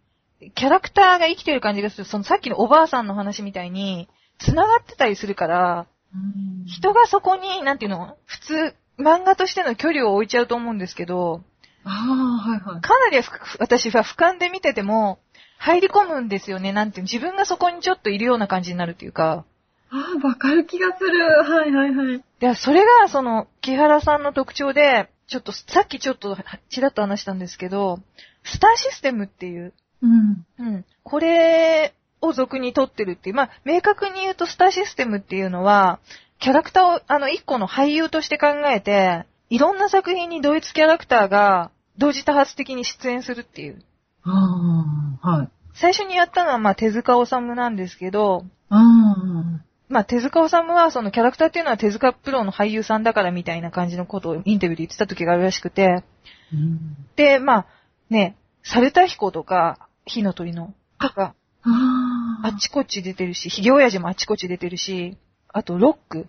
キャラクターが生きてる感じがする。そのさっきのおばあさんの話みたいに、繋がってたりするから、うん人がそこに、なんていうの普通、漫画としての距離を置いちゃうと思うんですけど、ああ、はいはい。かなりふ私は俯瞰で見てても、入り込むんですよね。なんていうの自分がそこにちょっといるような感じになるっていうか。ああ、わかる気がする。はいはいはい。で、それが、その、木原さんの特徴で、ちょっと、さっきちょっと、ちらっと話したんですけど、スターシステムっていう、うん。うん。これを俗に取ってるっていう。まあ、明確に言うとスターシステムっていうのは、キャラクターを、あの、一個の俳優として考えて、いろんな作品に同一キャラクターが同時多発的に出演するっていう。ああ、はい。最初にやったのは、まあ、手塚治虫なんですけど、ああ。まあ、手塚治虫はそのキャラクターっていうのは手塚プロの俳優さんだからみたいな感じのことをインタビューで言ってた時があるらしくて、うん。で、まあ、ね、サルタヒコとか、火の鳥の、とか、あっちこっち出てるし、ヒゲ親父もあっちこっち出てるし、あと、ロック。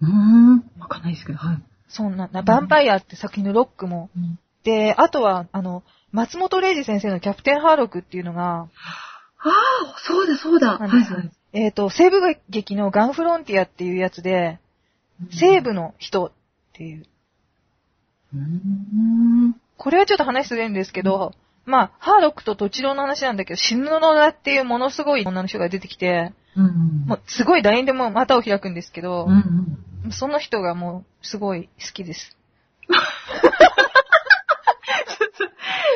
うーん。わかんないですけど、はい。そんな、なヴァンパイアって作品のロックも。うん、で、あとは、あの、松本零士先生のキャプテンハーロックっていうのが、ああ、そうだそうだ。はいはい。えっ、と、西部劇のガンフロンティアっていうやつで、西部の人っていう。うーん。これはちょっと話するんですけど、まあ、ハーロックと土地郎の話なんだけど、死ぬのだっていうものすごい女の人が出てきて、うん。もうすごい LINE でも股を開くんですけどうん、うん。その人がもうすごい好きです。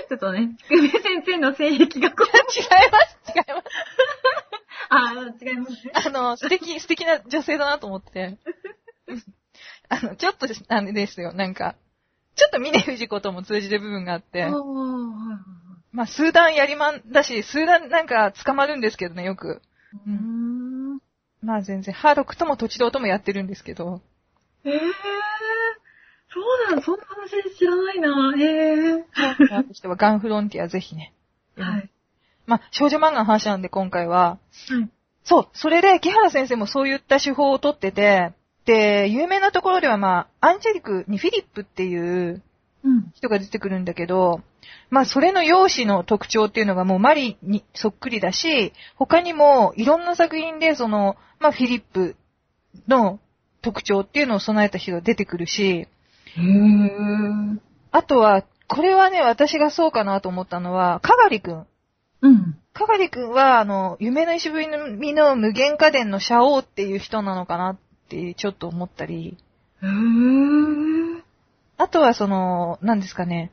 ちょっとね、つくめ先生の性癖がこう。違います、違います。あ あ、違いますね。あの、素敵、素敵な女性だなと思って。あの、ちょっとです、あれですよ、なんか、ちょっと峰藤子とも通じる部分があってああ、、はいはいまあ、数段やりまんだし、数段なんか捕まるんですけどね、よく。うーん。まあ全然、ハーロックとも土地堂ともやってるんですけど、ええそうなん、そんな話知らないな。へえ。としてはガンフロンティアぜひね。はい。まあ、少女漫画の話なんで今回は、はい。そう、それで木原先生もそういった手法をとってて、で、有名なところではまあ、アンジェリクにフィリップっていううん。人が出てくるんだけど、まあ、それの容姿の特徴っていうのがもうマリにそっくりだし、他にもいろんな作品でその、まあ、フィリップの特徴っていうのを備えた人が出てくるし。あとは、これはね、私がそうかなと思ったのは、かがりくん。うん。かがりくんは、あの、夢の石踏みの無限家電のシャオっていう人なのかなってちょっと思ったり。あとはその、何ですかね、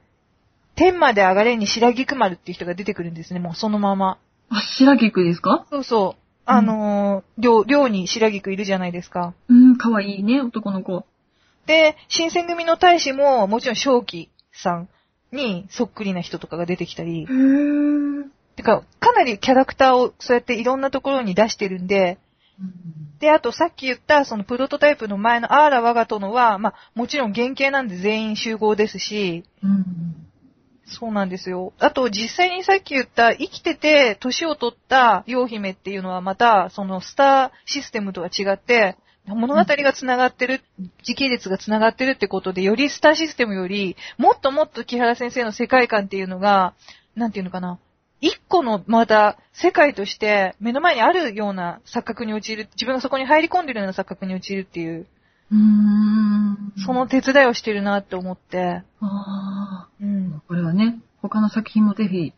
天まで上がれに白菊丸っていう人が出てくるんですね、もうそのまま。あ、白菊ですか？そうそう。あのー、寮、寮に白菊いるじゃないですか。うん、かわいいね、男の子。で、新選組の大使も、もちろん正気さんにそっくりな人とかが出てきたりへ、え。てか、かなりキャラクターをそうやっていろんなところに出してるんで、で、あとさっき言ったそのプロトタイプの前のアーラ我が殿は、まあもちろん原型なんで全員集合ですし、うん。そうなんですよ。あと実際にさっき言った生きてて年を取った陽姫っていうのはまたそのスターシステムとは違って、物語が繋がってる、時系列が繋がってるってことで、よりスターシステムより、もっともっと木原先生の世界観っていうのが、なんていうのかな、一個のまた世界として目の前にあるような錯覚に陥る、自分がそこに入り込んでるような錯覚に陥るっていう、その手伝いをしてるなって思って、あうんあ。、これはね、他の作品もぜひ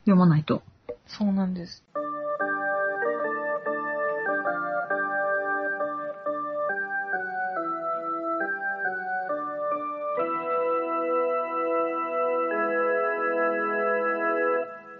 読まないと。そうなんです。